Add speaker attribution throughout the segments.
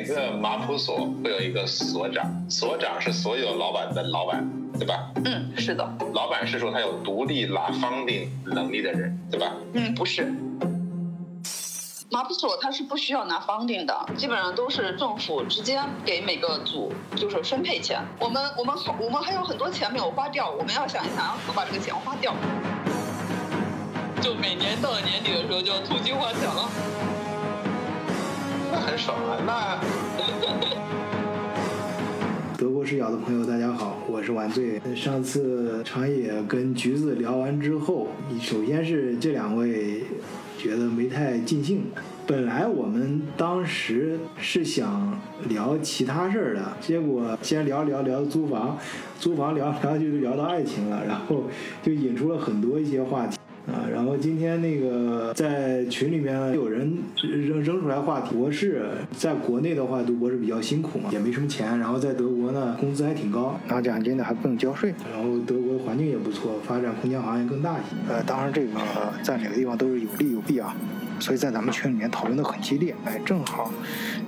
Speaker 1: 每个马普所会有一个所长，所长是所有老板的老板，对吧？
Speaker 2: 嗯，是的。
Speaker 1: 老板是说他有独立拿 funding 能力的人，对吧？
Speaker 2: 嗯，不是。马普所他是不需要拿 funding 的，基本上都是政府直接给每个组就是分配钱。我们我们好，我们还有很多钱没有花掉，我们要想一想要怎么把这个钱花掉。就每年到了年底的时候就要突击花钱了。
Speaker 1: 那很爽啊！那。
Speaker 3: 德国视角的朋友，大家好，我是晚醉。上次长野跟橘子聊完之后，首先是这两位。觉得没太尽兴。本来我们当时是想聊其他事儿的，结果先聊聊聊租房，租房聊聊就聊到爱情了，然后就引出了很多一些话题啊。然后今天那个在群里面有人扔扔出来话题，博士在国内的话读博士比较辛苦嘛，也没什么钱，然后在德国呢工资还挺高，拿奖金的还不用交税，然后德国环境也不错，发展空间好像更大一些。呃，当然这个在哪个地方都是有利有弊啊。所以在咱们群里面讨论的很激烈，哎，正好，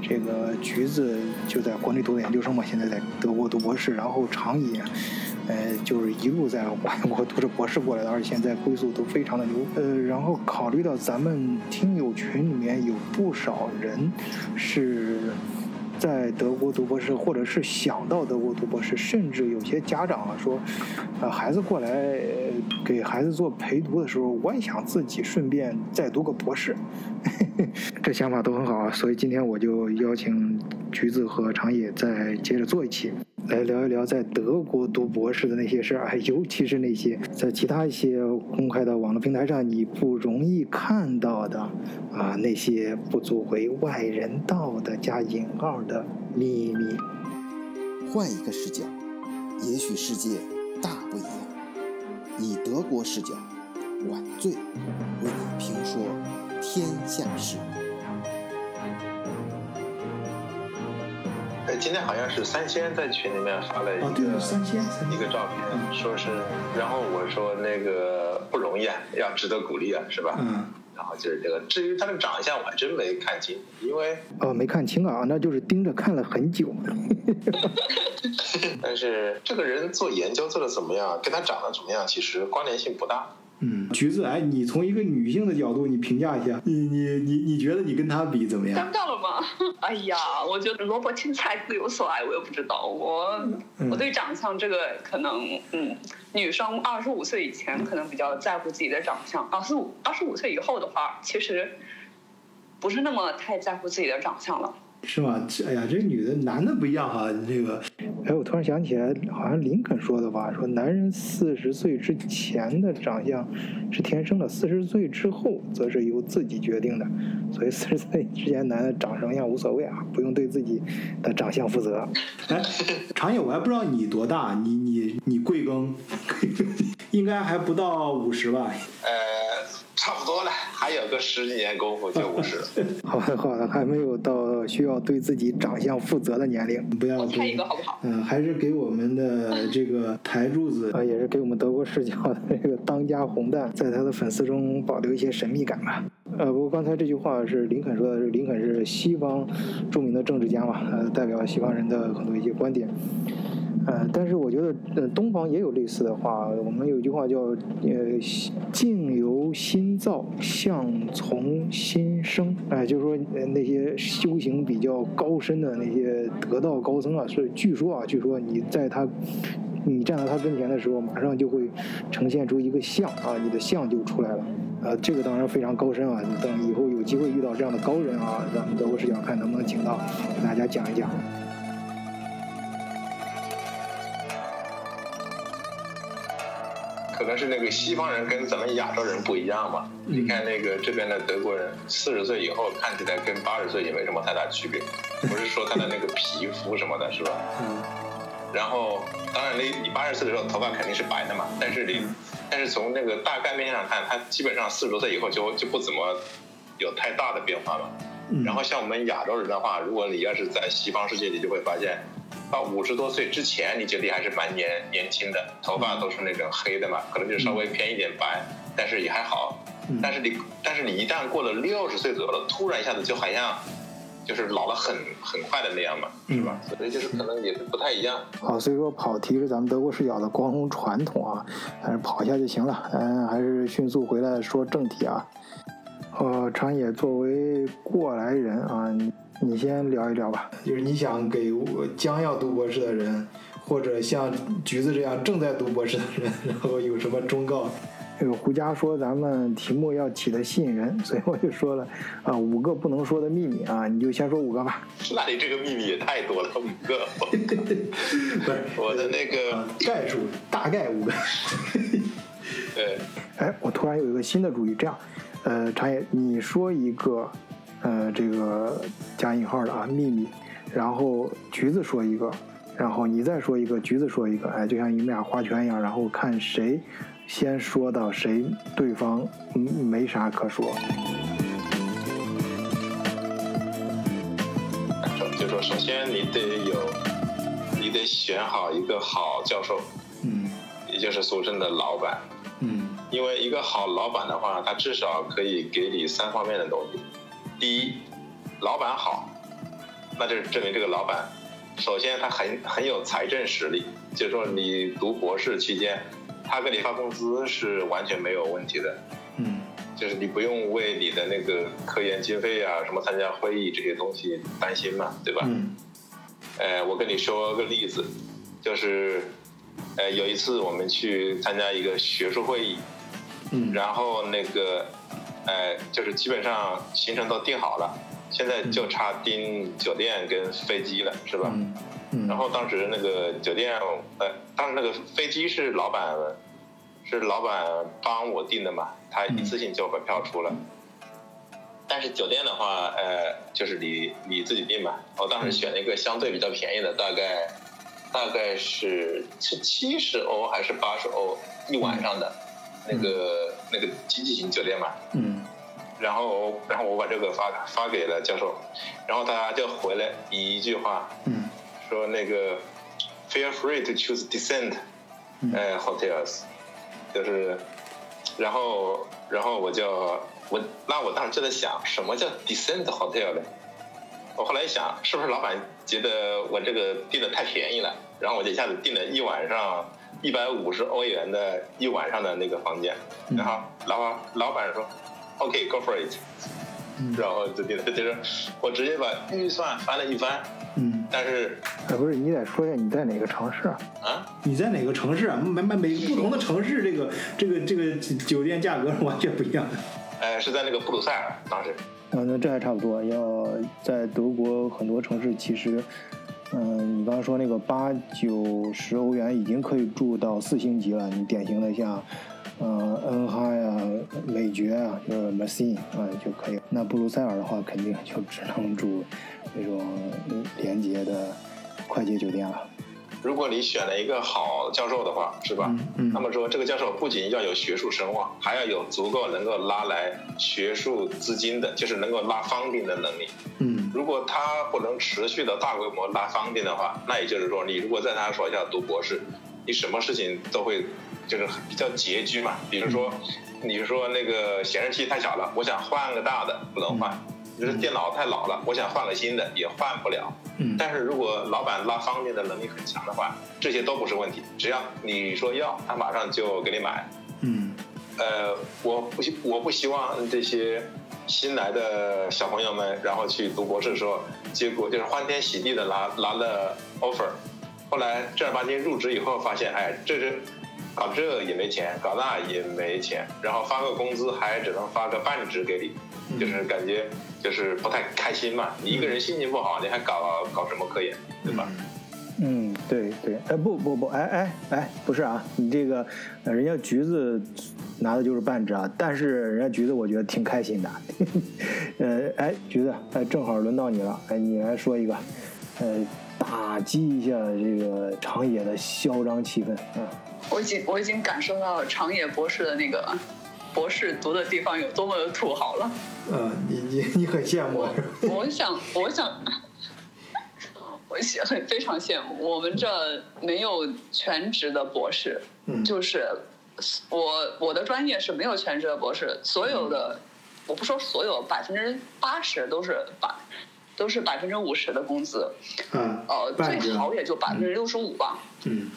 Speaker 3: 这个橘子就在国内读的研究生嘛，现在在德国读博士，然后长野，呃，就是一路在外国 读着博士过来的，而且现在归宿都非常的牛，呃，然后考虑到咱们听友群里面有不少人是。在德国读博士，或者是想到德国读博士，甚至有些家长啊说，呃，孩子过来给孩子做陪读的时候，我也想自己顺便再读个博士，这想法都很好啊。所以今天我就邀请橘子和长野再接着做一期。来聊一聊在德国读博士的那些事儿，尤其是那些在其他一些公开的网络平台上你不容易看到的啊，那些不足为外人道的加引号的秘密。
Speaker 4: 换一个视角，也许世界大不一样。以德国视角，晚醉为你评说天下事。
Speaker 1: 今天好像是三千在群里面发了一个
Speaker 3: 三千
Speaker 1: 一个照片，说是，然后我说那个不容易啊，要值得鼓励啊，是吧？
Speaker 3: 嗯。
Speaker 1: 然后就是这个，至于他的长相，我还真没看清，因为
Speaker 3: 哦，没看清啊，那就是盯着看了很久。
Speaker 1: 但是这个人做研究做的怎么样，跟他长得怎么样，其实关联性不大。
Speaker 3: 嗯，橘子，哎，你从一个女性的角度，你评价一下，你你你你觉得你跟他比怎么样？
Speaker 2: 尴尬了吗？哎呀，我觉得萝卜青菜各有所爱，我也不知道，我我对长相这个可能，嗯，女生二十五岁以前可能比较在乎自己的长相，二十五二十五岁以后的话，其实不是那么太在乎自己的长相了。
Speaker 3: 是吗？这哎呀，这女的男的不一样哈，这个。哎，我突然想起来，好像林肯说的吧，说男人四十岁之前的长相是天生的，四十岁之后则是由自己决定的。所以四十岁之前男的长什么样无所谓啊，不用对自己的长相负责。哎，长野，我还不知道你多大，你你你贵庚？应该还不到五十吧？
Speaker 1: 呃。差不多了，还有个十几年功夫就五十了。
Speaker 3: 好的好的，还没有到需要对自己长相负责的年龄，不要。
Speaker 2: 我猜一个好不好？
Speaker 3: 嗯，还是给我们的这个台柱子 啊，也是给我们德国视角的这个当家红蛋，在他的粉丝中保留一些神秘感吧。呃，不过刚才这句话是林肯说的，林肯是西方著名的政治家嘛，呃，代表西方人的很多一些观点。呃，但是我觉得，呃，东方也有类似的话。我们有句话叫“呃，境由心造，相从心生”。哎，就是说，那些修行比较高深的那些得道高僧啊，是据说啊，据说你在他，你站在他跟前的时候，马上就会呈现出一个相啊，你的相就出来了。呃，这个当然非常高深啊。等以后有机会遇到这样的高人啊，咱们德国视角看能不能请到，给大家讲一讲。
Speaker 1: 可能是那个西方人跟咱们亚洲人不一样吧？你看那个这边的德国人，四十岁以后看起来跟八十岁也没什么太大区别，不是说他的那个皮肤什么的，是吧？
Speaker 3: 嗯。
Speaker 1: 然后，当然你你八十岁的时候头发肯定是白的嘛，但是你，但是从那个大概面上看，他基本上四十多岁以后就就不怎么有太大的变化了。然后像我们亚洲人的话，如果你要是在西方世界，你就会发现。到五十多岁之前，你觉得还是蛮年年轻的，头发都是那种黑的嘛，可能就稍微偏一点白，但是也还好。但是你，但是你一旦过了六十岁左右了，突然一下子就好像就是老了很很快的那样嘛，是吧？所以就是可能也是不太一样。
Speaker 3: 好，所以说跑题是咱们德国视角的光荣传统啊，还是跑一下就行了。嗯，还是迅速回来说正题啊。呃，长野作为过来人啊，你先聊一聊吧。就是你想给将要读博士的人，或者像橘子这样正在读博士的人，然后有什么忠告？这个胡佳说咱们题目要起的吸引人，所以我就说了啊，五个不能说的秘密啊，你就先说五个吧。
Speaker 1: 那你这个秘密也太多了，五个。
Speaker 3: 不是
Speaker 1: 我的那个
Speaker 3: 概述，大概五个。
Speaker 1: 对。
Speaker 3: 哎，我突然有一个新的主意，这样，呃，长野，你说一个，呃，这个加引号的啊秘密，然后橘子说一个，然后你再说一个，橘子说一个，哎，就像你们俩划拳一样，然后看谁。先说到谁，对方没啥可说。
Speaker 1: 就说首先你得有，你得选好一个好教授，
Speaker 3: 嗯，
Speaker 1: 也就是俗称的老板，
Speaker 3: 嗯，
Speaker 1: 因为一个好老板的话，他至少可以给你三方面的东西。第一，老板好，那就是证明这个老板，首先他很很有财政实力，就是说你读博士期间。他给你发工资是完全没有问题的，
Speaker 3: 嗯，
Speaker 1: 就是你不用为你的那个科研经费啊、什么参加会议这些东西担心嘛，对吧？
Speaker 3: 嗯。
Speaker 1: 呃，我跟你说个例子，就是，呃，有一次我们去参加一个学术会议，
Speaker 3: 嗯，
Speaker 1: 然后那个，呃，就是基本上行程都定好了，现在就差订酒店跟飞机了，是吧？
Speaker 3: 嗯。
Speaker 1: 然后当时那个酒店，呃，当时那个飞机是老板，是老板帮我订的嘛，他一次性就把票出了。但是酒店的话，呃，就是你你自己订嘛。我当时选了一个相对比较便宜的，大概大概是七七十欧还是八十欧一晚上的，那个那个经济型酒店嘛。
Speaker 3: 嗯。
Speaker 1: 然后然后我把这个发发给了教授，然后他就回来一句话。
Speaker 3: 嗯。
Speaker 1: 说那个，feel free to choose decent，呃，hotels，就是，然后，然后我就我那我当时就在想，什么叫 decent hotel 呢？我后来一想，是不是老板觉得我这个订的太便宜了？然后我就一下子订了一晚上一百五十欧元的一晚上的那个房间，然后老板老板说，OK，go for it，然后就就是我直接把预算翻了一番。
Speaker 3: 嗯，
Speaker 1: 但是，
Speaker 3: 呃，不是，你得说一下你在哪个城市
Speaker 1: 啊？啊？
Speaker 3: 你在哪个城市啊？每每每不同的城市，这个这个这个酒店价格是完全不一样的。
Speaker 1: 呃，是在那个布鲁塞尔当时。
Speaker 3: 啊，那这还差不多。要在德国很多城市，其实，嗯，你刚刚说那个八九十欧元已经可以住到四星级了。你典型的像，呃，恩哈呀、美爵啊，就是 m a s i n 啊就可以。那布鲁塞尔的话，肯定就只能住。那种连接的快捷酒店了。
Speaker 1: 如果你选了一个好教授的话，是吧？
Speaker 3: 嗯。
Speaker 1: 那么说，这个教授不仅要有学术声望，还要有足够能够拉来学术资金的，就是能够拉 funding 的能力。
Speaker 3: 嗯。
Speaker 1: 如果他不能持续的大规模拉 funding 的话，那也就是说，你如果在他手下读博士，你什么事情都会就是比较拮据嘛。比如说，你说那个显示器太小了，我想换个大的，不能换。就是电脑太老了，我想换个新的也换不了。
Speaker 3: 嗯，
Speaker 1: 但是如果老板拉方便的能力很强的话，这些都不是问题。只要你说要，他马上就给你买。
Speaker 3: 嗯，
Speaker 1: 呃，我不希我不希望这些新来的小朋友们，然后去读博士的时候，结果就是欢天喜地的拿拿了 offer，后来正儿八经入职以后发现，哎，这是搞这也没钱，搞那也没钱，然后发个工资还只能发个半职给你，就是感觉。就是不太开心嘛，你一个人心情不好，你还搞搞什么科研，对吧？
Speaker 3: 嗯，对对，哎不不不，哎哎哎，不是啊，你这个，人家橘子拿的就是半只啊，但是人家橘子我觉得挺开心的，呃，哎橘子，哎正好轮到你了，哎你来说一个，呃，打击一下这个长野的嚣张气氛啊！
Speaker 2: 我已经我已经感受到长野博士的那个。博士读的地方有多么的土豪了？
Speaker 3: 嗯，你你你很羡慕。
Speaker 2: 我想，我想，我很非常羡慕。我们这没有全职的博士，嗯就是我我的专业是没有全职的博士，所有的我不说所有，百分之八十都是把都是百分之五十的工资，
Speaker 3: 嗯，
Speaker 2: 呃，最好也就百分之六十五吧。
Speaker 3: 嗯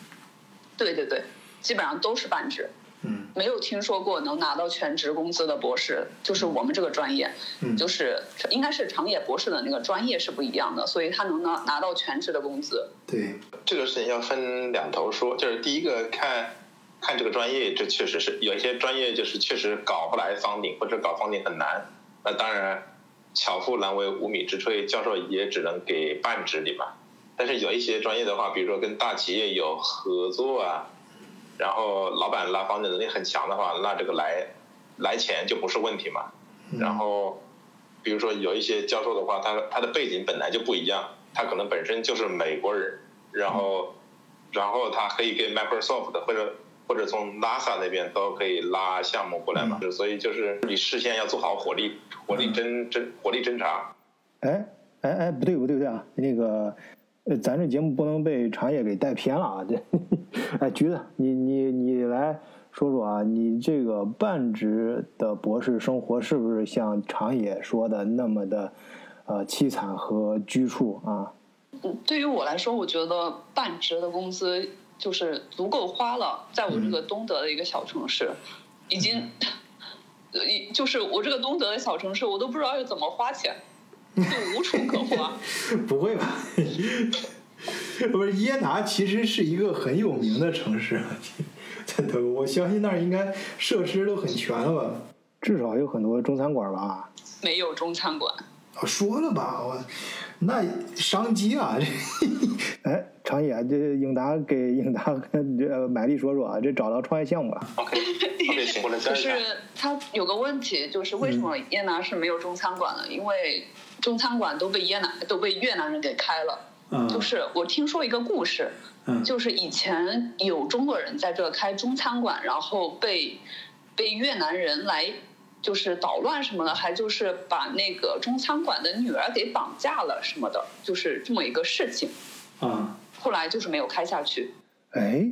Speaker 2: 对对对，基本上都是半职，
Speaker 3: 嗯
Speaker 2: 没有听说过能拿到全职工资的博士，就是我们这个专业，
Speaker 3: 嗯，
Speaker 2: 就是应该是长野博士的那个专业是不一样的，所以他能拿拿到全职的工资。
Speaker 3: 对，
Speaker 1: 这个事情要分两头说，就是第一个看看这个专业，这确实是有一些专业就是确实搞不来方顶或者搞方顶很难，那当然巧妇难为无米之炊，教授也只能给半职里嘛。但是有一些专业的话，比如说跟大企业有合作啊，然后老板拉方的能力很强的话，那这个来来钱就不是问题嘛。
Speaker 3: 嗯
Speaker 1: 然后，比如说有一些教授的话，他他的背景本来就不一样，他可能本身就是美国人，然后，然后他可以跟 Microsoft 或者或者从 NASA 那边都可以拉项目过来嘛，所以就是你事先要做好火力火力侦侦火力侦查。
Speaker 3: 哎哎哎，不对不对不对啊，那个。呃，咱这节目不能被长野给带偏了啊！这，哎，橘子，你你你来说说啊，你这个半职的博士生活是不是像长野说的那么的，呃，凄惨和拘束啊？
Speaker 2: 嗯，对于我来说，我觉得半职的工资就是足够花了，在我这个东德的一个小城市，已经，一就是我这个东德的小城市，我都不知道要怎么花钱。就无处可花，
Speaker 3: 不会吧？不是耶拿其实是一个很有名的城市，在德国，我相信那儿应该设施都很全了吧？至少有很多中餐馆吧？
Speaker 2: 没有中餐馆。
Speaker 3: 我说了吧，我那商机啊！哎，长野，这英达给英达跟这买力说说啊，这找到创业项目了。
Speaker 1: OK OK，行，我来
Speaker 2: 就是他有个问题，就是为什么耶拿是没有中餐馆的？因为中餐馆都被越南都被越南人给开了。
Speaker 3: 嗯、
Speaker 2: 就是我听说一个故事，
Speaker 3: 嗯、
Speaker 2: 就是以前有中国人在这开中餐馆，然后被被越南人来就是捣乱什么的，还就是把那个中餐馆的女儿给绑架了什么的，就是这么一个事情。
Speaker 3: 啊，
Speaker 2: 后来就是没有开下去。
Speaker 3: 哎。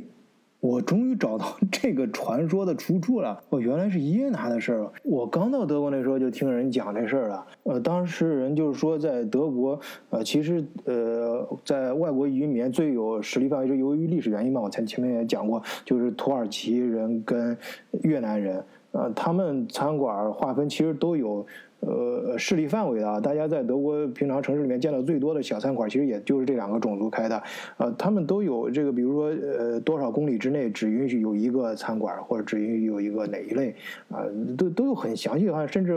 Speaker 3: 我终于找到 这个传说的出处了。哦，原来是耶拿的事儿。我刚到德国那时候就听人讲这事儿了。呃，当时人就是说，在德国，呃，其实呃，在外国移民最有实力范围，就由于历史原因嘛，我前前面也讲过，就是土耳其人跟越南人，呃，他们餐馆划分其实都有。势力范围的啊，大家在德国平常城市里面见到最多的小餐馆，其实也就是这两个种族开的。呃，他们都有这个，比如说，呃，多少公里之内只允许有一个餐馆，或者只允许有一个哪一类，啊、呃，都都有很详细的话，甚至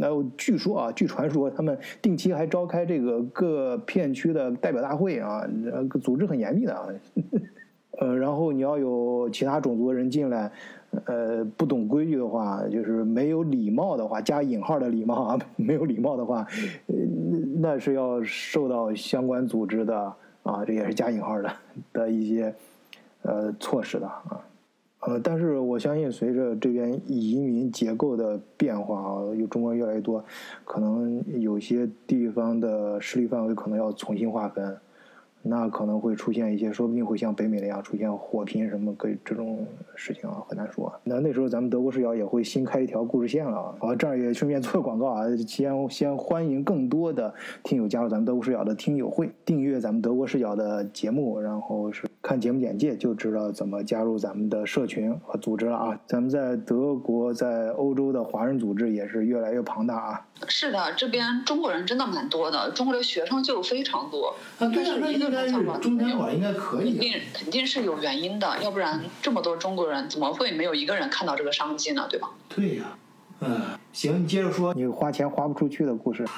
Speaker 3: 呃，据说啊，据传说，他们定期还召开这个各片区的代表大会啊，呃，组织很严密的啊。呃，然后你要有其他种族的人进来。呃，不懂规矩的话，就是没有礼貌的话，加引号的礼貌啊，没有礼貌的话，呃，那是要受到相关组织的啊，这也是加引号的 的一些呃措施的啊。呃，但是我相信，随着这边移民结构的变化啊，有中国人越来越多，可能有些地方的势力范围可能要重新划分。那可能会出现一些，说不定会像北美那样出现火拼什么，跟这种事情啊，很难说。那那时候咱们德国视角也会新开一条故事线了。好，这儿也顺便做个广告啊，先先欢迎更多的听友加入咱们德国视角的听友会，订阅咱们德国视角的节目，然后是看节目简介就知道怎么加入咱们的社群和组织了啊。咱们在德国，在欧洲的华人组织也是越来越庞大啊。
Speaker 2: 是的，这边中国人真的蛮多的，中国的学生就非常多。
Speaker 3: 啊，对啊，那应该是中餐馆应该可以、啊。
Speaker 2: 肯定肯定是有原因的，要不然这么多中国人怎么会没有一个人看到这个商机呢？对吧？
Speaker 3: 对呀、啊，嗯，行，你接着说你花钱花不出去的故事。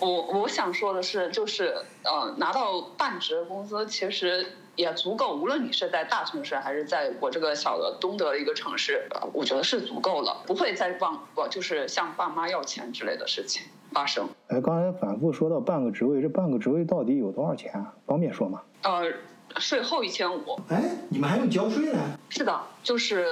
Speaker 2: 我我想说的是，就是呃，拿到半职工资其实也足够，无论你是在大城市还是在我这个小的东德的一个城市，呃我觉得是足够了，不会再往我就是向爸妈要钱之类的事情发生。
Speaker 3: 哎，刚才反复说到半个职位，这半个职位到底有多少钱啊？方便说吗？
Speaker 2: 呃，税后一千五。
Speaker 3: 哎，你们还用交税呢？
Speaker 2: 是的，就是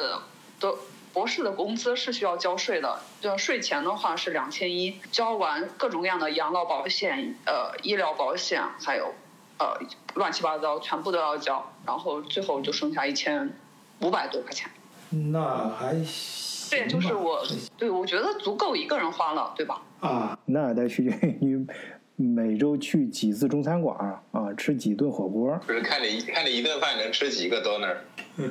Speaker 2: 的。博士的工资是需要交税的，就税前的话是两千一，交完各种各样的养老保险、呃医疗保险，还有呃乱七八糟全部都要交，然后最后就剩下一千五百多块钱。
Speaker 3: 那还
Speaker 2: 这也就是我对我觉得足够一个人花了，对吧？
Speaker 3: 啊，啊，
Speaker 5: 那得取决于每周去几次中餐馆啊，吃几顿火锅。
Speaker 1: 不是看你看你一顿饭能吃几个 donor。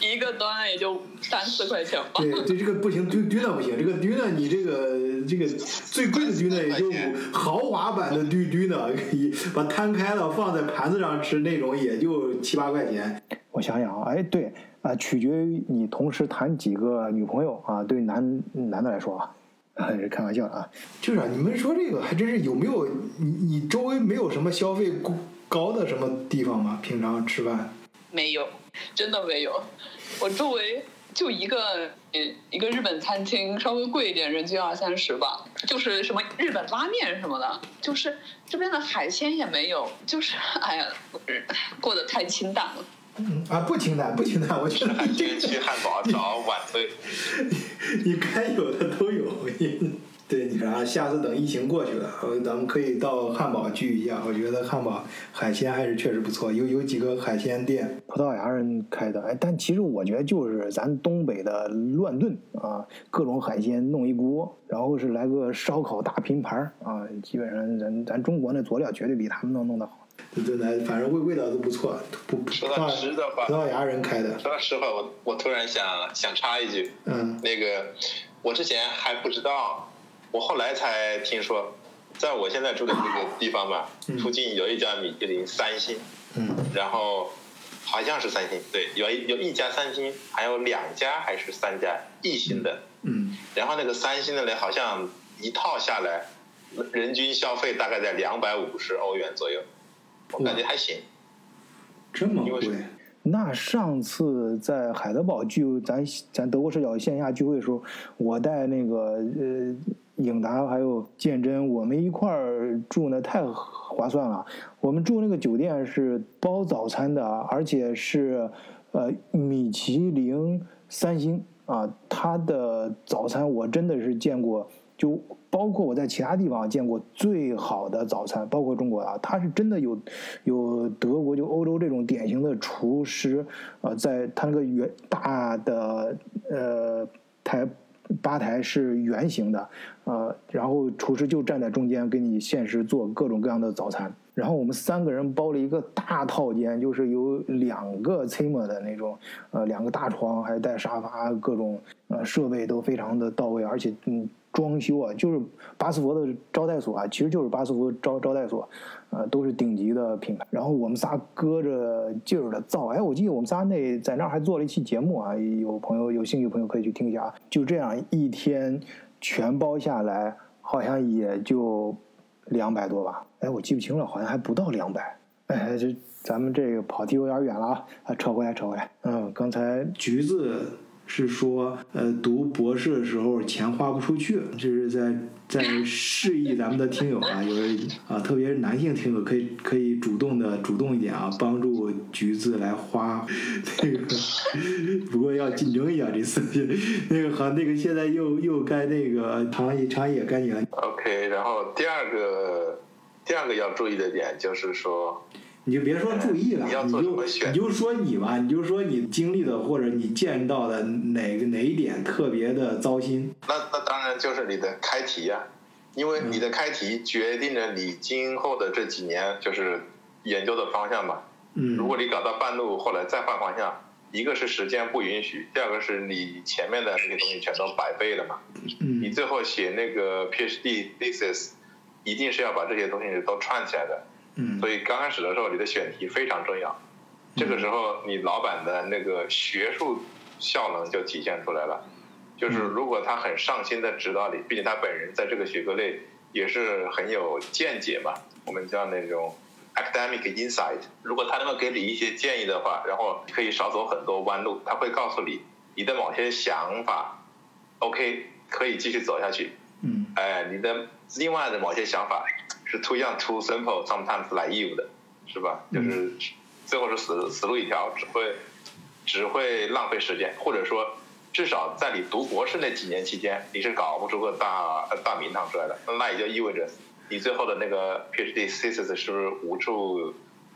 Speaker 2: 一个端也就三四块钱吧。
Speaker 3: 对对，这个不行，düner düner 不行，这个 düner 你这个这个最贵的 düner 也就豪华版的 dü düner，把摊开了放在盘子上吃那种也就七八块钱。
Speaker 5: 我想想啊，哎，对啊，取决于你同时谈几个女朋友啊，对男男的来说啊，是开玩笑的啊。
Speaker 3: 就是啊，你们说这个还真是有没有你你周围没有什么消费高的什么地方吗？平常吃饭？
Speaker 2: 没有，真的没有。我周围就一个，一个日本餐厅，稍微贵一点，人均二三十吧。就是什么日本拉面什么的，就是这边的海鲜也没有，就是哎呀，过得太清淡了。
Speaker 3: 嗯啊，不清淡，不清淡，我觉得。
Speaker 1: 去汉堡找晚队，
Speaker 3: 你该有的都有。对，你啥？下次等疫情过去了，咱们可以到汉堡聚一下。我觉得汉堡海鲜还是确实不错，有有几个海鲜店，
Speaker 5: 葡萄牙人开的。哎，但其实我觉得就是咱东北的乱炖啊，各种海鲜弄一锅，然后是来个烧烤大拼盘啊，基本上咱咱中国那佐料绝对比他们能弄得好。
Speaker 3: 对对，反正味味道都不错。不，
Speaker 1: 说到吃的话，
Speaker 3: 葡萄牙人开的。
Speaker 1: 说到实话，我我突然想想插一句，
Speaker 3: 嗯，
Speaker 1: 那个我之前还不知道。我后来才听说，在我现在住的这个地方吧，附近有一家米其林三星，嗯然后好像是三星，对，有一有一家三星，还有两家还是三家一星的，嗯然后那个三星的呢，好像一套下来，人均消费大概在两百五十欧元左右，我感觉还行。
Speaker 3: 这么贵？
Speaker 5: 那上次在海德堡聚，咱咱德国视角线下聚会的时候，我带那个呃。影达还有鉴真，我们一块儿住那太划算了。我们住那个酒店是包早餐的，而且是呃米其林三星啊。它的早餐我真的是见过，就包括我在其他地方见过最好的早餐，包括中国啊，它是真的有有德国就欧洲这种典型的厨师啊，在他那个圆大的呃台。吧台是圆形的，呃，然后厨师就站在中间给你限时做各种各样的早餐。然后我们三个人包了一个大套间，就是有两个 c m 的那种，呃，两个大床，还带沙发，各种呃设备都非常的到位，而且嗯。装修啊，就是巴斯佛的招待所啊，其实就是巴斯佛招招待所，呃，都是顶级的品牌。然后我们仨搁着劲儿的造，哎，我记得我们仨那在那儿还做了一期节目啊，有朋友有兴趣朋友可以去听一下啊。就这样一天全包下来，好像也就两百多吧？哎，我记不清了，好像还不到两百。哎，这咱们这个跑题有点远了啊，啊，扯回来，扯回来。嗯，刚才
Speaker 3: 橘子。是说，呃，读博士的时候钱花不出去，这是在在示意咱们的听友啊，有啊，特别是男性听友可以可以主动的主动一点啊，帮助橘子来花那个，不过要竞争一下这次，那个好，那个现在又又该那个长野长野该你了。
Speaker 1: OK，然后第二个第二个要注意的点就是说。
Speaker 3: 你就别说注意了，你就你就说你吧，你就说你经历的或者你见到的哪个哪一点特别的糟心。
Speaker 1: 那那当然就是你的开题呀，因为你的开题决定了你今后的这几年就是研究的方向嘛。
Speaker 3: 嗯。
Speaker 1: 如果你搞到半路后来再换方向，一个是时间不允许，第二个是你前面的那些东西全都白背了嘛。
Speaker 3: 嗯。
Speaker 1: 你最后写那个 PhD thesis，一定是要把这些东西都串起来的。所以刚开始的时候，你的选题非常重要。这个时候，你老板的那个学术效能就体现出来了。就是如果他很上心的指导你，并且他本人在这个学科内也是很有见解嘛，我们叫那种 academic insight。如果他能够给你一些建议的话，然后可以少走很多弯路，他会告诉你你的某些想法，OK 可以继续走下去。
Speaker 3: 嗯。
Speaker 1: 哎，你的另外的某些想法。是 too young, too simple, sometimes naive 的，是吧？就是最后是死死路一条，只会只会浪费时间，或者说至少在你读博士那几年期间，你是搞不出个大大名堂出来的。那也就意味着你最后的那个 PhD thesis 是无处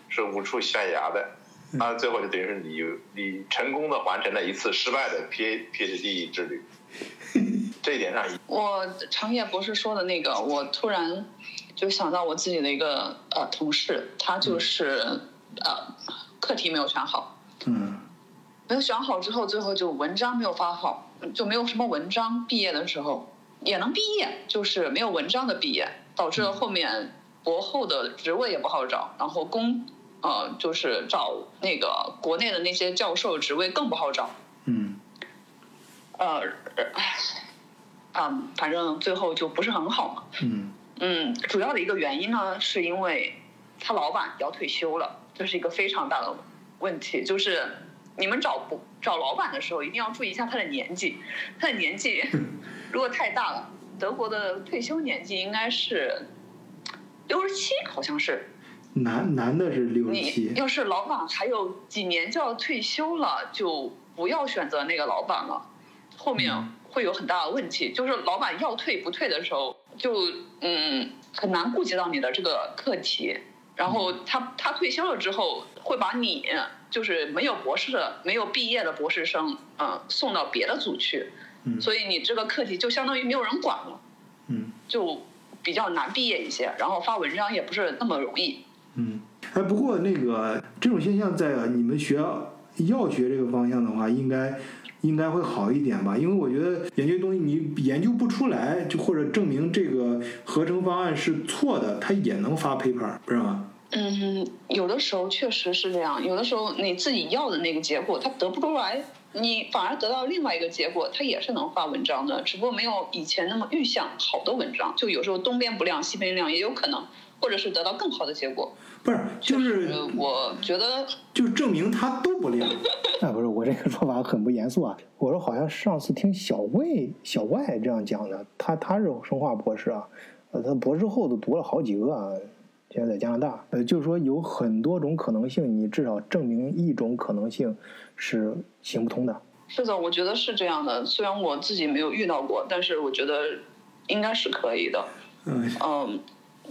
Speaker 1: 是无处下牙的。那最后就等于是你你成功的完成了一次失败的 P PhD 之旅。这一点上，
Speaker 2: 我长野博士说的那个，我突然就想到我自己的一个呃同事，他就是呃课题没有选好，
Speaker 3: 嗯
Speaker 2: 没有选好之后，最后就文章没有发好，就没有什么文章。毕业的时候也能毕业，就是没有文章的毕业，导致了后面博后的职位也不好找，然后公呃就是找那个国内的那些教授职位更不好找。
Speaker 3: 嗯
Speaker 2: 呃，唉，嗯，反正最后就不是很好嘛。
Speaker 3: 嗯
Speaker 2: 嗯，主要的一个原因呢，是因为他老板要退休了，这是一个非常大的问题。就是你们找不找老板的时候，一定要注意一下他的年纪。他的年纪 如果太大了，德国的退休年纪应该是六十七，好像是。
Speaker 3: 男男的是六十
Speaker 2: 你
Speaker 3: 七，
Speaker 2: 要是老板还有几年就要退休了，就不要选择那个老板了，后面会有很大的问题。就是老板要退不退的时候，就嗯很难顾及到你的这个课题。然后他他退休了之后，会把你就是没有博士的、没有毕业的博士生，嗯、送到别的组去，
Speaker 3: 嗯
Speaker 2: 所以你这个课题就相当于没有人管了，
Speaker 3: 嗯
Speaker 2: 就比较难毕业一些。然后发文章也不是那么容易。
Speaker 3: 嗯，哎，不过那个这种现象在你们学药学这个方向的话，应该应该会好一点吧？因为我觉得研究东西你研究不出来，就或者证明这个合成方案是错的，它也能发 paper，不是吗？
Speaker 2: 嗯，有的时候确实是这样，有的时候你自己要的那个结果它得不出来，你反而得到另外一个结果，它也是能发文章的，只不过没有以前那么预想好的文章，就有时候东边不亮西边亮也有可能，或者是得到更好的结果。
Speaker 3: 不是，就是
Speaker 2: 我觉得
Speaker 3: 就证明他都不亮。
Speaker 5: 哎，不是，我这个说法很不严肃啊。我说好像上次听小魏、小外这样讲的，他他是生化博士啊，呃，他博士后都读了好几个啊，现在在加拿大，呃，就是说有很多种可能性，你至少证明一种可能性是行不通的。
Speaker 2: 是的，我觉得是这样的。虽然我自己没有遇到过，但是我觉得应该是可以的。
Speaker 3: 嗯
Speaker 2: 嗯，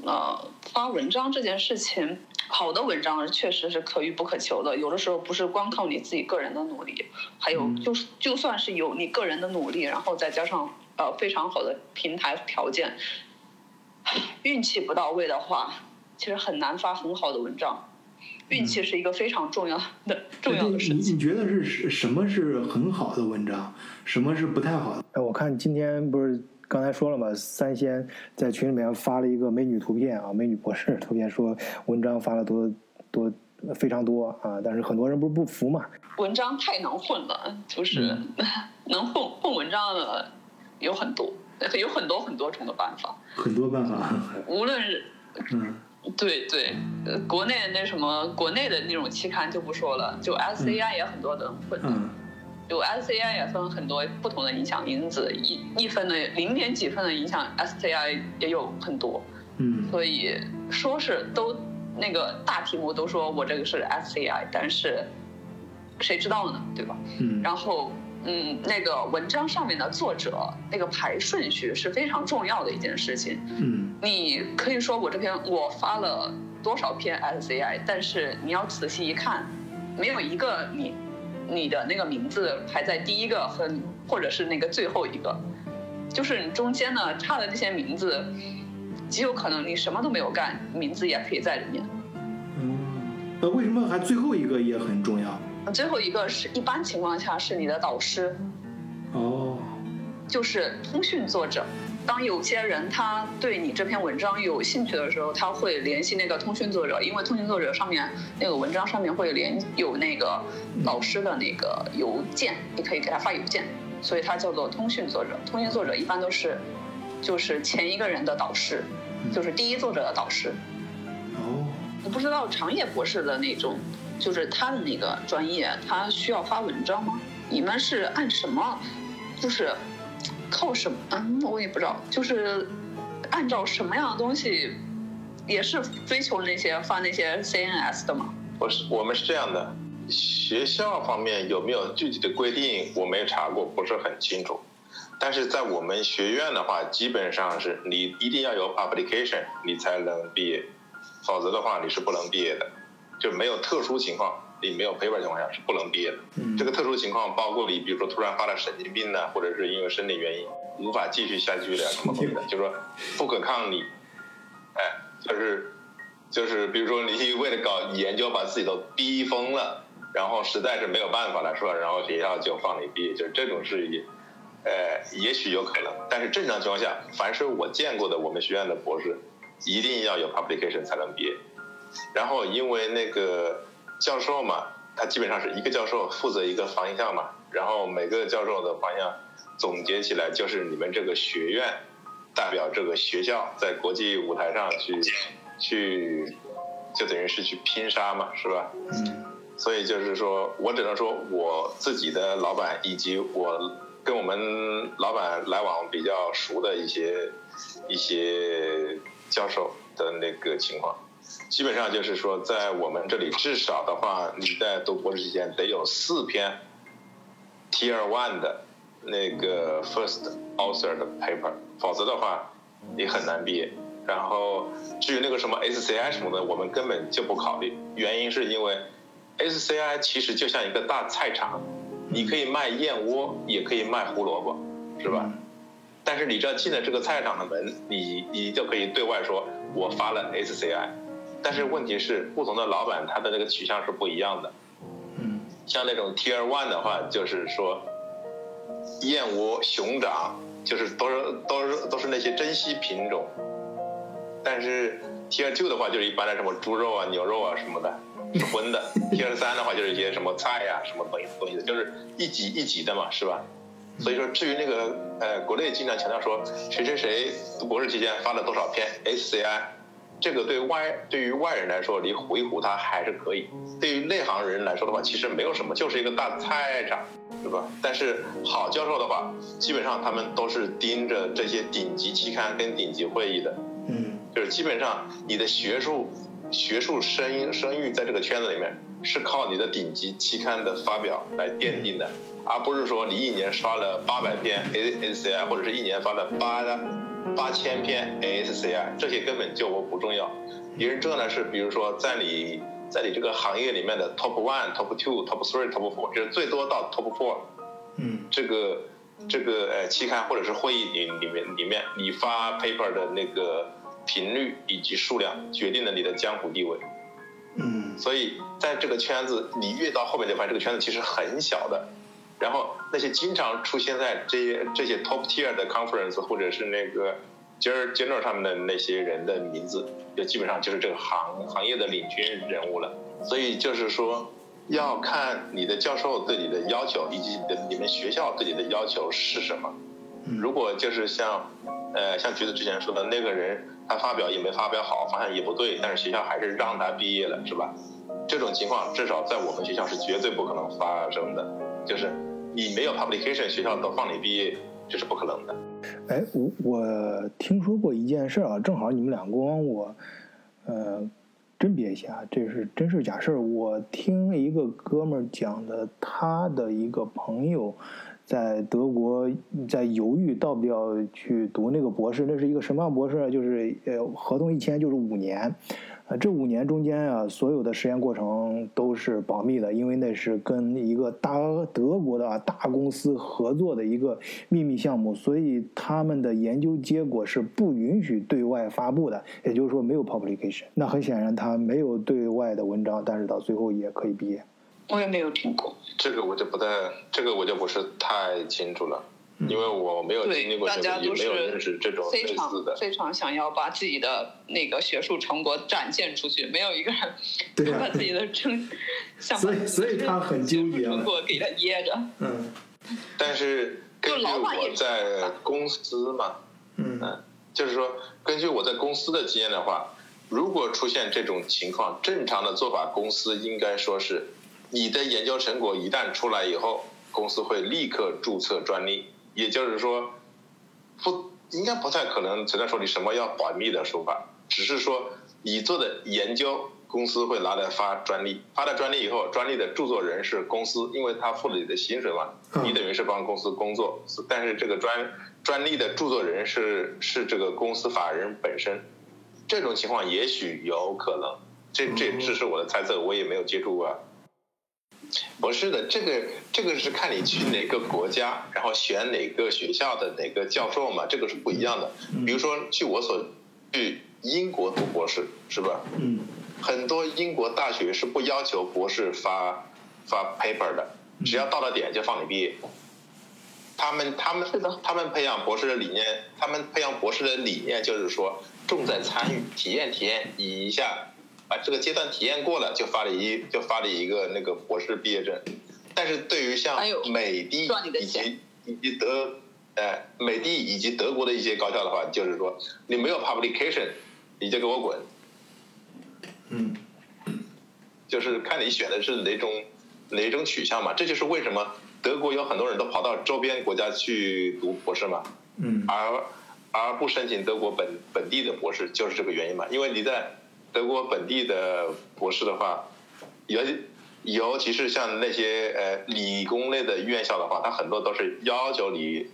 Speaker 2: 呃，发文章这件事情，好的文章确实是可遇不可求的。有的时候不是光靠你自己个人的努力，还有就是就算是有你个人的努力，然后再加上呃非常好的平台条件，运气不到位的话，其实很难发很好的文章。运气是一个非常重要的重要的
Speaker 3: 你
Speaker 2: 事情。
Speaker 3: 你觉得是什什么是很好的文章，什么是不太好的？
Speaker 5: 哎，我看今天不是刚才说了嘛？三仙在群里面发了一个美女图片啊，美女博士图片，说文章发了多多非常多啊，但是很多人不是不服嘛？
Speaker 2: 文章太能混了，就是、
Speaker 3: 嗯
Speaker 2: 能混混文章的有很多，有很多很多种的办法。
Speaker 3: 很多办法。
Speaker 2: 无论是
Speaker 3: 嗯
Speaker 2: 对对，呃，国内那什么国内的那种期刊就不说了，就 SCI 也很多的混的，
Speaker 3: 嗯
Speaker 2: 就 SCI 也分很多不同的影响因子，一一分的零点几分的影响 SCI 也有很多，
Speaker 3: 嗯
Speaker 2: 所以说是都那个大题目都说我这个是 SCI，但是谁知道呢，对吧？
Speaker 3: 嗯
Speaker 2: 然后，嗯，那个文章上面的作者那个排顺序是非常重要的一件事情。
Speaker 3: 嗯
Speaker 2: 你可以说我这篇我发了多少篇 SCI，但是你要仔细一看，没有一个你你的那个名字排在第一个和或者是那个最后一个，就是你中间呢差的那些名字，极有可能你什么都没有干，名字也可以在里面。
Speaker 3: 嗯，那为什么还最后一个也很重要？
Speaker 2: 最后一个是一般情况下是你的导师，
Speaker 3: 哦，
Speaker 2: 就是通讯作者。当有些人他对你这篇文章有兴趣的时候，他会联系那个通讯作者，因为通讯作者上面那个文章上面会连有那个老师的那个邮件，你可以给他发邮件，所以他叫做通讯作者。通讯作者一般都是就是前一个人的导师，就是第一作者的导师。
Speaker 3: 哦，
Speaker 2: 我不知道长野博士的那种，就是他的那个专业，他需要发文章吗？你们是按什么，就是靠什么？嗯，我也不知道，就是按照什么样的东西，也是追求那些发那些 CNS 的吗？
Speaker 1: 不是，我们是这样的，学校方面有没有具体的规定，我没查过，不是很清楚。但是在我们学院的话，基本上是你一定要有 application，你才能毕业，否则的话你是不能毕业的，就没有特殊情况。你没有 paper 情况下是不能毕业的。这个特殊情况包括你比如说突然发了神经病呢，或者是因为生理原因无法继续下去的什么东西的，就是说不可抗力，哎，就是就是比如说你为了搞研究把自己都逼疯了，然后实在是没有办法了，是吧？然后学校就放你毕业，就是这种事情，呃，也许有可能，但是正常情况下，凡是我见过的我们学院的博士，一定要有 publication 才能毕业。然后因为那个教授嘛，他基本上是一个教授负责一个方向嘛，然后每个教授的方向总结起来就是你们这个学院代表这个学校在国际舞台上去去，就等于是去拼杀嘛，是吧？
Speaker 3: 嗯。
Speaker 1: 所以就是说我只能说我自己的老板以及我跟我们老板来往比较熟的一些一些教授的那个情况。基本上就是说，在我们这里至少的话，你在读博士期间得有四篇 Tier One 的那个 First Author 的 paper，否则的话你很难毕业。然后至于那个什么 SCI 什么的，我们根本就不考虑。原因是因为 SCI 其实就像一个大菜场，你可以卖燕窝，也可以卖胡萝卜，是吧？但是你只要进了这个菜场的门，你你就可以对外说我发了 SCI。但是问题是，不同的老板他的那个取向是不一样的。
Speaker 3: 嗯，
Speaker 1: 像那种 Tier One 的话，就是说燕窝、熊掌，就是都是都是都是那些珍稀品种。但是 Tier Two 的话，就是一般的什么猪肉啊、牛肉啊什么的，是荤的。Tier 三的话，就是一些什么菜呀、什么东西东西的，就是一级一级的嘛，是吧？所以说，至于那个呃，国内经常强调说谁谁谁读博士期间发了多少篇 SCI。这个对外对于外人来说，你唬一唬他还是可以；对于内行人来说的话，其实没有什么，就是一个大菜场，对吧？但是好教授的话，基本上他们都是盯着这些顶级期刊跟顶级会议的，
Speaker 3: 嗯，
Speaker 1: 就是基本上你的学术学术声声誉在这个圈子里面是靠你的顶级期刊的发表来奠定的，而不是说你一年刷了八百篇 A A C I 或者是一年发了八的。八千篇 ASCI，这些根本就不重要。别人重要的是，比如说在你在你这个行业里面的 Top One、Top Two、Top Three、Top Four，就是最多到 Top Four。
Speaker 3: 嗯。
Speaker 1: 这个这个呃期刊或者是会议里里面里面，你发 paper 的那个频率以及数量，决定了你的江湖地位。
Speaker 3: 嗯。
Speaker 1: 所以在这个圈子，你越到后面就发现这个圈子其实很小的。然后那些经常出现在这些这些 top tier 的 conference 或者是那个 journal 上面的那些人的名字，就基本上就是这个行行业的领军人物了。所以就是说，要看你的教授对你的要求，以及你的你们学校对你的要求是什么。如果就是像呃像橘子之前说的那个人，他发表也没发表好，方向也不对，但是学校还是让他毕业了，是吧？这种情况至少在我们学校是绝对不可能发生的，就是。你没有 publication，学校都放你毕业，这是不可能的。
Speaker 5: 哎，我我听说过一件事啊，正好你们俩光我，呃，甄别一下，这是真事假事我听一个哥们儿讲的，他的一个朋友在德国在犹豫到不要去读那个博士，那是一个什么样博士呢？就是呃，合同一签就是五年。啊，这五年中间啊，所有的实验过程都是保密的，因为那是跟一个大德国的大公司合作的一个秘密项目，所以他们的研究结果是不允许对外发布的，也就是说没有 publication。那很显然他没有对外的文章，但是到最后也可以毕业。
Speaker 2: 我也没有听过，
Speaker 1: 这个我就不太，这个我就不是太清楚了。因为我没有经历过这个，也没有认识这种类似的。
Speaker 2: 非常想要把自己的那个学术成果展现出去，没有一个人把自己的成，
Speaker 3: 所以所以他很纠结。
Speaker 2: 成果给他掖着。
Speaker 3: 嗯。
Speaker 1: 但是 根据我在公司嘛，
Speaker 3: 嗯，
Speaker 1: 就是说根据我在公司的经验的话，如果出现这种情况，正常的做法，公司应该说是，你的研究成果一旦出来以后，公司会立刻注册专利。也就是说，不应该不太可能存在说你什么要保密的说法，只是说你做的研究公司会拿来发专利，发了专利以后，专利的著作人是公司，因为他付了你的薪水嘛，你等于是帮公司工作，但是这个专专利的著作人是是这个公司法人本身，这种情况也许有可能，这这只是我的猜测，我也没有接触过。不是的，这个这个是看你去哪个国家，然后选哪个学校的哪个教授嘛，这个是不一样的。比如说，据我所去英国读博士，是吧？
Speaker 3: 嗯。
Speaker 1: 很多英国大学是不要求博士发发 paper 的，只要到了点就放你毕业。他们他们他们培养博士的理念，他们培养博士的理念就是说重在参与，体验体验一下，把这个阶段体验过了，就发了一就发了一个那个博士毕业证。但是对于像美的以及以及德呃美的以及德国的一些高校的话，就是说你没有 publication，你就给我滚。
Speaker 3: 嗯，
Speaker 1: 就是看你选的是哪种哪种取向嘛，这就是为什么德国有很多人都跑到周边国家去读博士嘛，
Speaker 3: 嗯，
Speaker 1: 而而不申请德国本本地的博士，就是这个原因嘛。因为你在德国本地的博士的话，尤尤其是像那些呃理工类的院校的话，它很多都是要求你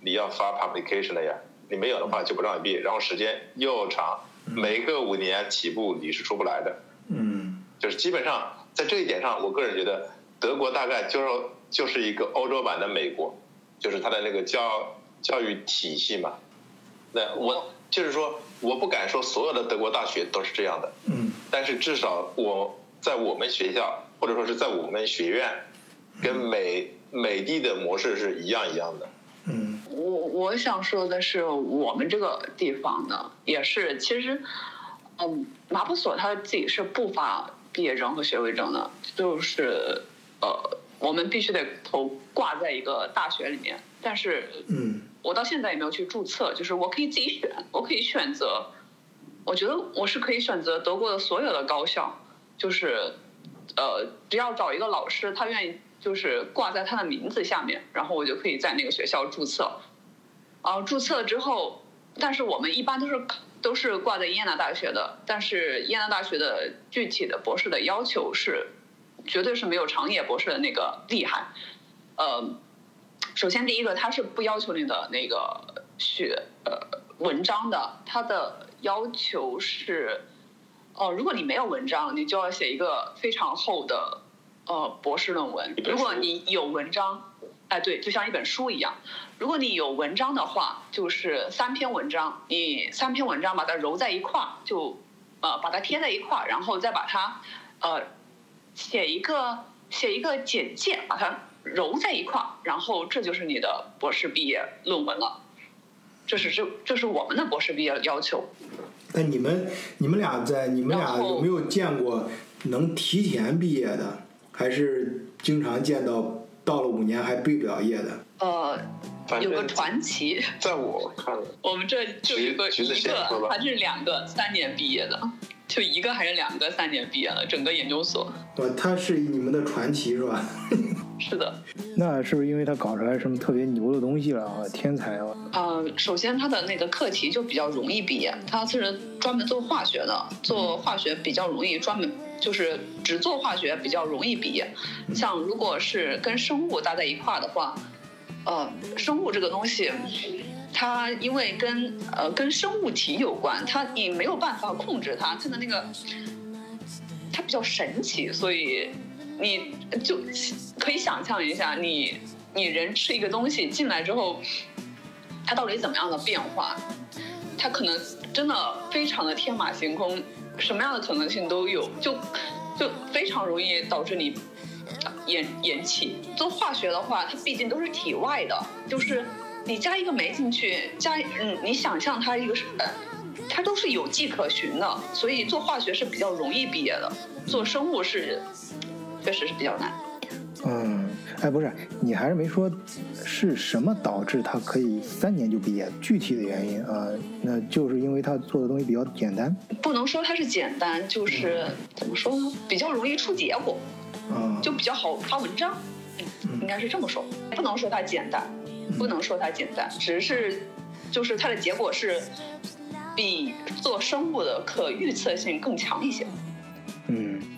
Speaker 1: 你要发 publication 的呀，你没有的话就不让你毕业，然后时间又长。每个五年起步你是出不来的，
Speaker 3: 嗯，
Speaker 1: 就是基本上在这一点上，我个人觉得德国大概就是就是一个欧洲版的美国，就是它的那个教教育体系嘛。那我就是说，我不敢说所有的德国大学都是这样的，
Speaker 3: 嗯，
Speaker 1: 但是至少我在我们学校或者说是在我们学院，跟美美的的模式是一样一样的。
Speaker 3: 嗯，
Speaker 2: 我我想说的是，我们这个地方呢，也是其实，嗯，马普所他自己是不发毕业证和学位证的，就是呃，我们必须得头挂在一个大学里面。但是，
Speaker 3: 嗯，
Speaker 2: 我到现在也没有去注册，就是我可以自己选，我可以选择，我觉得我是可以选择德国的所有的高校，就是呃，只要找一个老师，他愿意。就是挂在他的名字下面，然后我就可以在那个学校注册。然后，注册之后，但是我们一般都是都是挂在耶拿大学的，但是耶拿大学的具体的博士的要求是，绝对是没有长野博士的那个厉害。呃，首先第一个，他是不要求你的那个学呃文章的，他的要求是，哦，如果你没有文章，你就要写一个非常厚的。呃，博士论文，如果你有文章，哎，对，就像一本书一样。如果你有文章的话，就是三篇文章，你三篇文章把它揉在一块儿，就呃把它贴在一块儿，然后再把它呃写一个写一个简介，把它揉在一块儿，然后这就是你的博士毕业论文了。这是这这是我们的博士毕业要求。
Speaker 3: 那你们你们俩在你们俩有没有见过能提前毕业的？还是经常见到到了五年还毕不了业的。
Speaker 2: 呃，有个传奇，
Speaker 1: 在我看来，
Speaker 2: 我们这就一个一个还是两个三年毕业的，就一个还是两个三年毕业的，整个研究所。
Speaker 3: 呃，他是你们的传奇是吧？
Speaker 2: 是的。
Speaker 5: 那是不是因为他搞出来什么特别牛的东西了啊？天才
Speaker 2: 啊！呃，首先他的那个课题就比较容易毕业，他是专门做化学的，做化学比较容易，专门。就是只做化学比较容易毕业，像如果是跟生物搭在一块儿的话，呃，生物这个东西，它因为跟呃跟生物体有关，它你没有办法控制它，它的那个它比较神奇，所以你就可以想象一下，你你人吃一个东西进来之后，它到底怎么样的变化，它可能真的非常的天马行空。什么样的可能性都有，就就非常容易导致你延延期。做化学的话，它毕竟都是体外的，就是你加一个酶进去，加嗯，你想象它一个是，它都是有迹可循的，所以做化学是比较容易毕业的，做生物是确实是比较难。
Speaker 5: 嗯。哎，不是，你还是没说是什么导致他可以三年就毕业？具体的原因啊，那就是因为他做的东西比较简单。
Speaker 2: 不能说它是简单，就是怎么说呢？比较容易出结果，
Speaker 3: 嗯，
Speaker 2: 就比较好发文章，嗯应该是这么说。不能说它简单，不能说它简单，只是就是它的结果是比做生物的可预测性更强一些。
Speaker 5: 嗯，哎，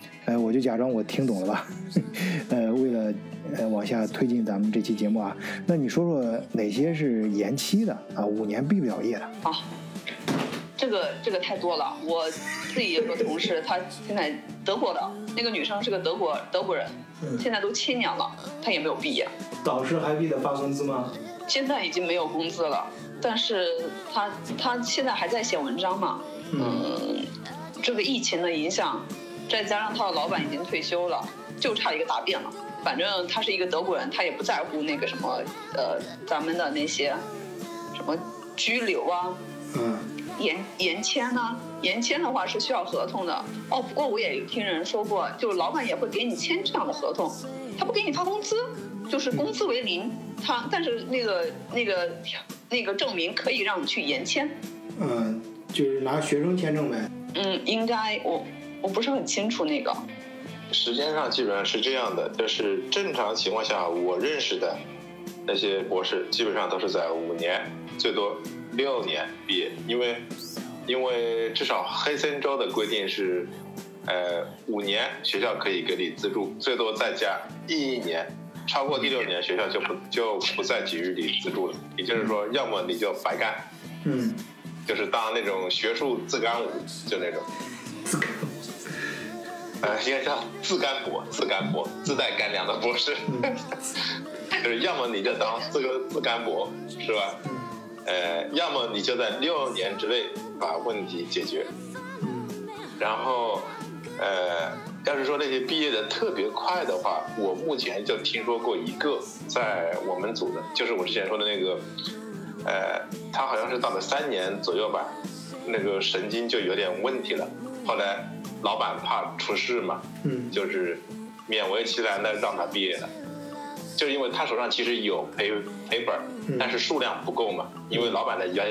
Speaker 5: 我就假装我听懂了吧。呃，为了。呃，往下推进咱们这期节目啊，那你说说哪些是延期的啊？五年毕不了业的
Speaker 2: 啊？这个这个太多了。我自己有个同事，他现在德国的那个女生是个德国德国人，现在都七年了，她也没有毕业。
Speaker 3: 导师还给他发工资吗？
Speaker 2: 现在已经没有工资了，但是她她现在还在写文章嘛。嗯，这个疫情的影响，再加上他的老板已经退休了，就差一个答辩了。反正他是一个德国人，他也不在乎那个什么呃咱们的那些什么拘留啊。
Speaker 3: 嗯。
Speaker 2: 延延签呢？延签的话是需要合同的哦。不过我也听人说过，就是老板也会给你签这样的合同，他不给你发工资，就是工资为零，他但是那个那个那个证明可以让你去延签。
Speaker 3: 嗯，就是拿学生签证呗。
Speaker 2: 嗯，应该我我不是很清楚那个。
Speaker 1: 时间上基本上是这样的，就是正常情况下我认识的那些博士基本上都是在五年，最多。六年毕业，因为因为至少黑森州的规定是，呃，五年学校可以给你资助，最多再加一年，超过第六年学校就不就不再给予你资助了。也就是说，要么你就白干，
Speaker 3: 嗯，
Speaker 1: 就是当那种学术自干五，就那种，
Speaker 3: 自干，
Speaker 1: 呃，应该叫自干博，自干博，自带干粮的博士，就是要么你就当自个自干博，是吧？呃，要么你就在六年之内把问题解决，
Speaker 3: 嗯，
Speaker 1: 然后，呃，要是说那些毕业的特别快的话，我目前就听说过一个在我们组的，就是我之前说的那个，呃，他好像是到了三年左右吧，那个神经就有点问题了，后来老板怕出事嘛，
Speaker 3: 嗯，
Speaker 1: 就是勉为其难的让他毕业。了。就是因为他手上其实有赔赔本，但是数量不够嘛。因为老板的要，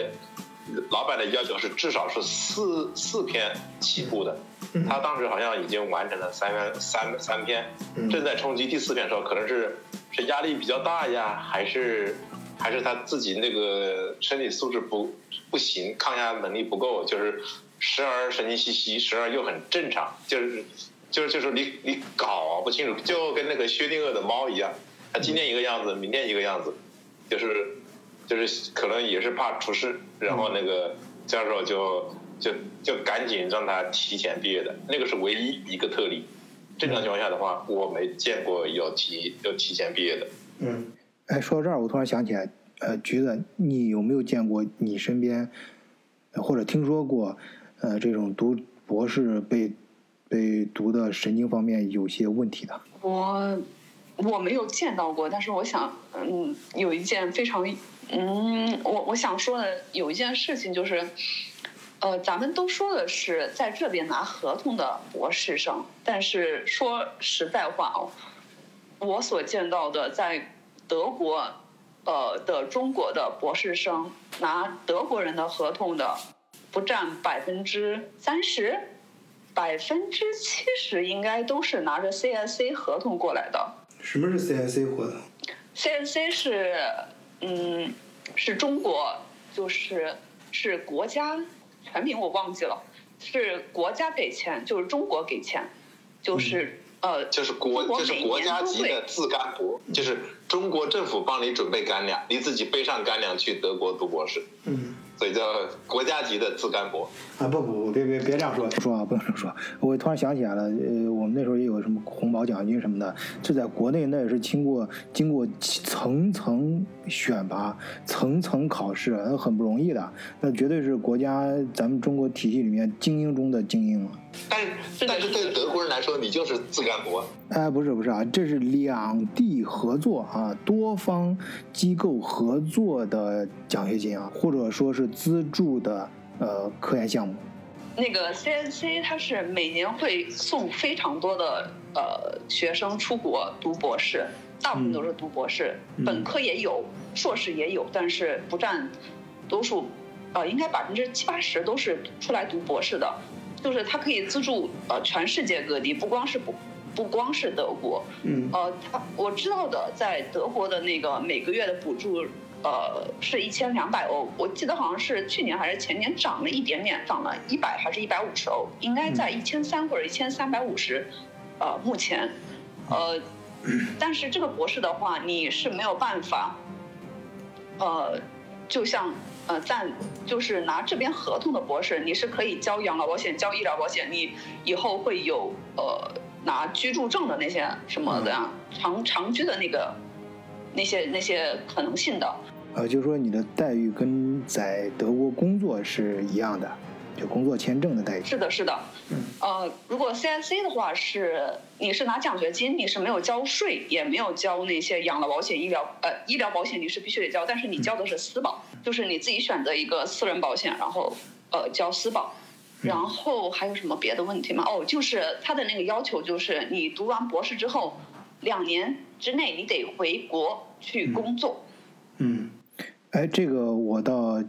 Speaker 1: 老板的要求是至少是四四篇起步的，他当时好像已经完成了三篇三三篇，正在冲击第四篇的时候，可能是是压力比较大呀，还是还是他自己那个身体素质不不行，抗压能力不够，就是时而神经兮兮，时而又很正常，就是就是就是你你搞不清楚，就跟那个薛定谔的猫一样。他今天一个样子，明天一个样子，就是就是可能也是怕出事，然后那个教授就就就赶紧让他提前毕业的，那个是唯一一个特例。正常情况下的话，我没见过有提有提前毕业的。
Speaker 3: 嗯，
Speaker 5: 哎，说到这儿，我突然想起来，呃，橘子，你有没有见过你身边或者听说过呃这种读博士被被读的神经方面有些问题的？
Speaker 2: 我。我没有见到过，但是我想，嗯，有一件非常，嗯，我我想说的有一件事情就是，呃，咱们都说的是在这边拿合同的博士生，但是说实在话哦，我所见到的在德国，呃的中国的博士生拿德国人的合同的，不占百分之三十，百分之七十应该都是拿着 CSC 合同过来的。
Speaker 3: 什么是 CSC 合同
Speaker 2: ？CSC 是，嗯，是中国，就是是国家，全名我忘记了，是国家给钱，就是中国给钱，就是呃，
Speaker 1: 就是国，就是国家级的自干博，就是中国政府帮你准备干粮，你自己背上干粮去德国读博士。
Speaker 3: 嗯。
Speaker 1: 所以叫国家级的自干博
Speaker 3: 啊！不不不，别别别这样说，
Speaker 5: 不说啊，不能这么说。我突然想起来了，呃，我们那时候也有什么红宝奖金什么的，这在国内那也是经过经过层层选拔、层层考试，那很不容易的。那绝对是国家咱们中国体系里面精英中的精英了。
Speaker 1: 但是但是对德国人来说，你就是自干博。
Speaker 5: 哎，不是不是啊，这是两地合作啊，多方机构合作的奖学金啊，或者说是。资助的呃科研项目，
Speaker 2: 那个 CNC 它是每年会送非常多的呃学生出国读博士，大部分都是读博士，本科也有，硕士也有，但是不占多数，呃，应该百分之七八十都是出来读博士的，就是它可以资助呃全世界各地，不光是不不光是德国，
Speaker 3: 嗯，
Speaker 2: 呃，他我知道的，在德国的那个每个月的补助。呃，是一千两百欧，我记得好像是去年还是前年涨了一点点，涨了一百还是一百五十欧，应该在一千三或者一千三百五十，呃，目前，呃，但是这个博士的话，你是没有办法，呃，就像呃，在就是拿这边合同的博士，你是可以交养老保险、交医疗保险，你以后会有呃拿居住证的那些什么的呀，长长居的那个那些那些可能性的。
Speaker 3: 呃，就是说你的待遇跟在德国工作是一样的。就工作签证的待遇
Speaker 2: 是的，是的，呃，如果 CIC 的话是你是拿奖学金，你是没有交税，也没有交那些养老保险、医疗呃医疗保险，你是必须得交，但是你交的是私保，就是你自己选择一个私人保险，然后呃交私保，然后还有什么别的问题吗？哦，就是他的那个要求就是你读完博士之后两年之内你得回国去工作。
Speaker 3: 嗯，哎，这个我倒。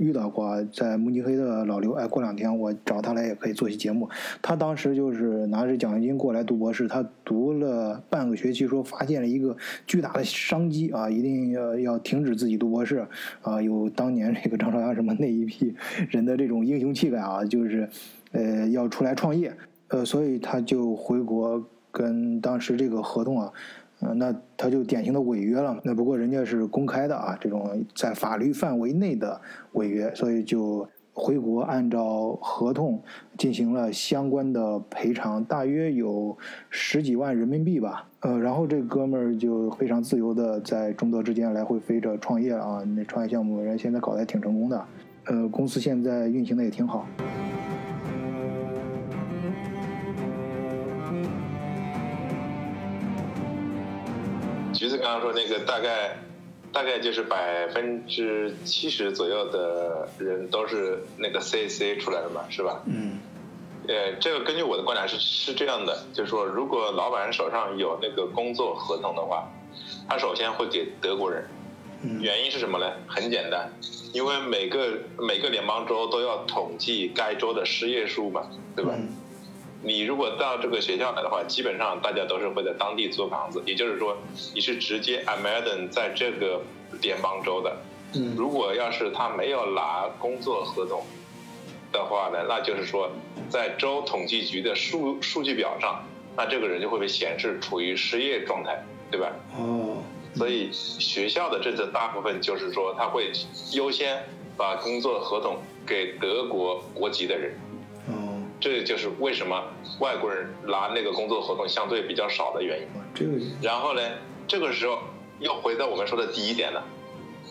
Speaker 3: 遇到过在慕尼黑的老刘，哎，过两天我找他来也可以做期节目。他当时就是拿着奖学金过来读博士，他读了半个学期，说发现了一个巨大的商机啊，一定要要停止自己读博士啊，有当年这个张朝阳什么那一批人的这种英雄气概啊，就是呃要出来创业，呃，所以他就回国跟当时这个合同啊。那他就典型的违约了。那不过人家是公开的啊，这种在法律范围内的违约，所以就回国按照合同进行了相关的赔偿，大约有十几万人民币吧。呃，然后这哥们儿就非常自由的在中德之间来回飞着创业啊。那创业项目人现在搞得还挺成功的，呃，公司现在运行的也挺好。
Speaker 1: 橘子刚刚说那个大概，大概就是百分之七十左右的人都是那个 C C 出来的嘛，是吧？
Speaker 3: 嗯。
Speaker 1: 呃，这个根据我的观察是是这样的，就是说，如果老板手上有那个工作合同的话，他首先会给德国人。原因是什么呢？很简单，因为每个每个联邦州都要统计该州的失业数嘛，对吧？你如果到这个学校来的话，基本上大家都是会在当地租房子，也就是说，你是直接 American 在这个联邦州的。
Speaker 3: 嗯。
Speaker 1: 如果要是他没有拿工作合同的话呢，那就是说，在州统计局的数数据表上，那这个人就会被显示处于失业状态，对吧？
Speaker 3: 哦。
Speaker 1: 所以学校的政策大部分就是说，他会优先把工作合同给德国国籍的人。这就是为什么外国人拿那个工作合同相对比较少的原因。
Speaker 3: 这个。
Speaker 1: 然后呢，这个时候又回到我们说的第一点了，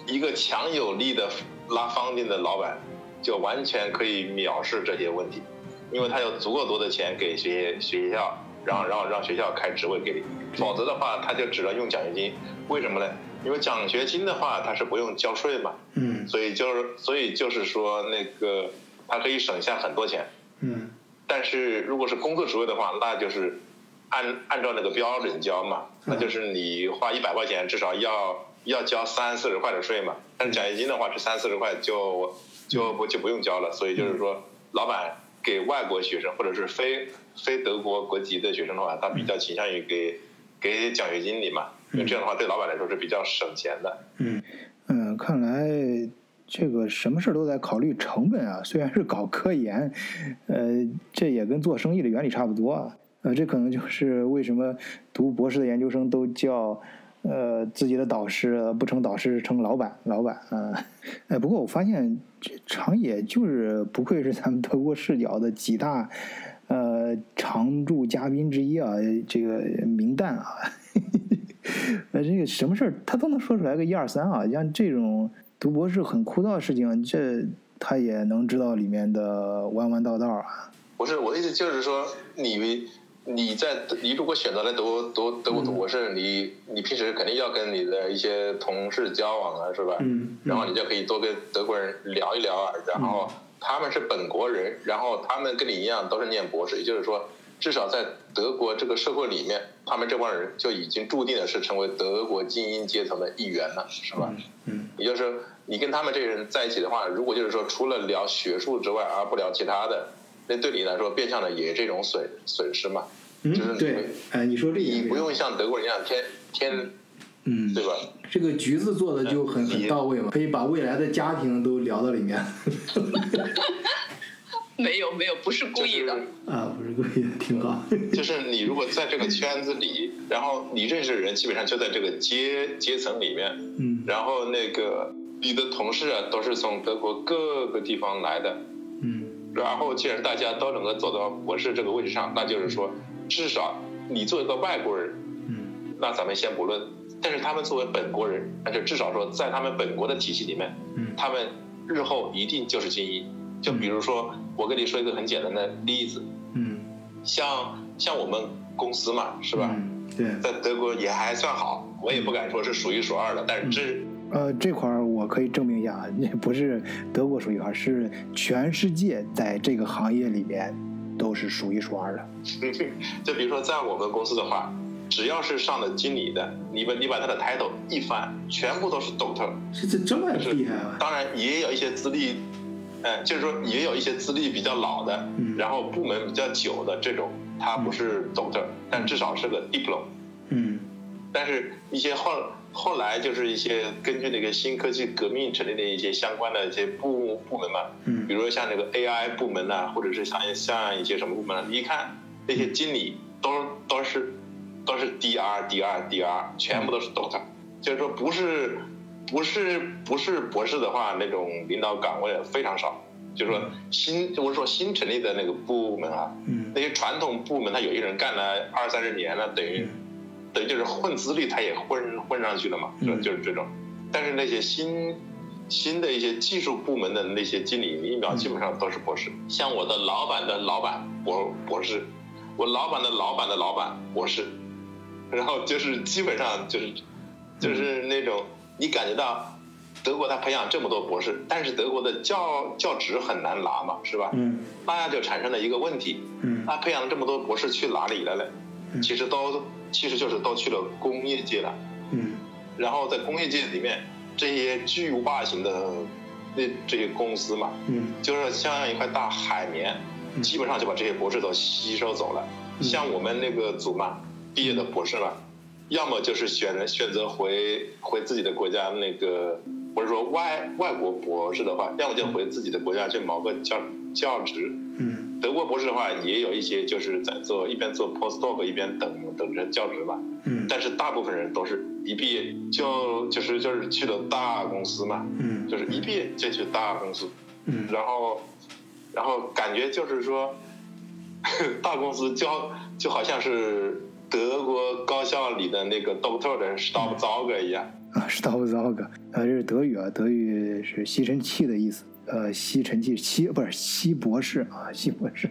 Speaker 1: 一个强有力的拉方定的老板，就完全可以藐视这些问题，因为他有足够多的钱给学学校，然后然后让学校开职位给你，否则的话他就只能用奖学金。为什么呢？因为奖学金的话他是不用交税嘛。
Speaker 3: 嗯。
Speaker 1: 所以就是所以就是说那个他可以省下很多钱。
Speaker 3: 嗯。
Speaker 1: 但是如果是工作职位的话，那就是按按照那个标准交嘛，那就是你花一百块钱，至少要要交三四十块的税嘛。但是奖学金的话是三四十块就就不就不用交了。所以就是说，老板给外国学生或者是非非德国国籍的学生的话，他比较倾向于给给奖学金你嘛，因为这样的话对老板来说是比较省钱的。
Speaker 3: 嗯嗯，看来。这个什么事都在考虑成本啊，虽然是搞科研，呃，这也跟做生意的原理差不多啊。呃，这可能就是为什么读博士的研究生都叫呃自己的导师不称导师称老板，老板啊。哎，不过我发现这长野就是不愧是咱们德国视角的几大呃常驻嘉宾之一啊，这个名旦啊，呃，这个什么事他都能说出来个一二三啊，像这种。读博士很枯燥的事情，这他也能知道里面的弯弯道道啊。
Speaker 1: 不是我的意思，就是说你你在你如果选择了读读德国读博士，你你平时肯定要跟你的一些同事交往啊，是吧？
Speaker 3: 嗯。
Speaker 1: 然后你就可以多跟德国人聊一聊啊，然后他们是本国人，然后他们跟你一样都是念博士，也就是说。至少在德国这个社会里面，他们这帮人就已经注定的是成为德国精英阶层的一员了，是吧？
Speaker 3: 嗯，
Speaker 1: 也就是说，你跟他们这些人在一起的话，如果就是说除了聊学术之外，而不聊其他的，那对你来说变相的也是这种损损失嘛？
Speaker 3: 嗯，
Speaker 1: 就是
Speaker 3: 对，哎，你说这
Speaker 1: 你不用像德国人一样天天，
Speaker 3: 嗯，
Speaker 1: 对吧？
Speaker 3: 这个橘子做的就很很到位嘛，可以把未来的家庭都聊到里面。
Speaker 2: 没有没有，不是故意的。
Speaker 3: 啊，不是故意的，挺好。
Speaker 1: 就是你如果在这个圈子里，然后你认识的人基本上就在这个阶阶层里面，
Speaker 3: 嗯，
Speaker 1: 然后那个你的同事啊都是从德国各个地方来的，
Speaker 6: 嗯。
Speaker 1: 然后既然大家都能够走到博士这个位置上，那就是说，至少你作为一个外国人，
Speaker 6: 嗯。
Speaker 1: 那咱们先不论，但是他们作为本国人，那就至少说在他们本国的体系里面，
Speaker 6: 嗯。
Speaker 1: 他们日后一定就是精英。就比如说，我跟你说一个很简单的例子，
Speaker 6: 嗯，
Speaker 1: 像像我们公司嘛，是吧？
Speaker 6: 嗯对，
Speaker 1: 在德国也还算好，我也不敢说是数一数二的，但是这
Speaker 3: 呃，这块儿我可以证明一下，那不是德国数一数二，是全世界在这个行业里面都是数一数二的。
Speaker 1: 就比如说在我们公司的话，只要是上了经理的，你把你把他的 title 一翻，全部都是 doctor。
Speaker 6: 这这这么厉害啊！
Speaker 1: 当然也有一些资历，嗯，就是说也有一些资历比较老的，
Speaker 6: 嗯。
Speaker 1: 然后部门比较久的这种，他不是 doctor，但至少是个 diploma。
Speaker 6: 嗯。
Speaker 1: 但是一些后后来就是一些根据那个新科技革命成立的一些相关的一些部部门嘛，
Speaker 6: 嗯。
Speaker 1: 比如说像那个 AI 部门呐、或者是像像一些什么部门啊，你一看那些经理都都是都是 DR DR DR，全部都是 doctor，就是说不是不是不是博士的话，那种领导岗位非常少。就是说新，我是说新成立的那个部门啊，
Speaker 6: 嗯。
Speaker 1: 那些传统部门，他有些人干了二三十年了，等于等于就是混资历，他也混混上去了嘛，就是这种。但是那些新新的一些技术部门的那些经理，一秒基本上都是博士。像我的老板的老板博博士，我老板的老板的老板博士，然后就是基本上就是就是那种你感觉到。德国他培养这么多博士，但是德国的教教职很难拿嘛，是吧？
Speaker 6: 嗯
Speaker 1: 那就产生了一个问题，
Speaker 6: 嗯
Speaker 1: 那培养了这么多博士去哪里了呢？
Speaker 6: 嗯
Speaker 1: 其实都其实就是都去了工业界了。
Speaker 6: 嗯
Speaker 1: 然后在工业界里面，这些巨无霸型的那这些公司嘛，
Speaker 6: 嗯
Speaker 1: 就是像一块大海绵，
Speaker 6: 嗯
Speaker 1: 基本上就把这些博士都吸收走了。
Speaker 6: 嗯
Speaker 1: 像我们那个组嘛，毕业的博士嘛，要么就是选选择回回自己的国家那个，或者说外外国博士的话，要么就回自己的国家去谋个教教职。
Speaker 6: 嗯。
Speaker 1: 德国博士的话，也有一些就是在做一边做 postdoc 一边等等着教职吧。
Speaker 6: 嗯。
Speaker 1: 但是大部分人都是一毕业就就是就是去了大公司嘛，
Speaker 6: 嗯。
Speaker 1: 就是一毕业就去大公司，
Speaker 6: 嗯。
Speaker 1: 然后然后感觉就是说，大公司就就好像是德国高校里的那个 doctor 的 s t o p z a u g e r 一样。
Speaker 3: 啊，是糟不糟个？呃，这是德语啊，德语是吸尘器的意思。呃，吸尘器吸不是吸博士啊，吸博士，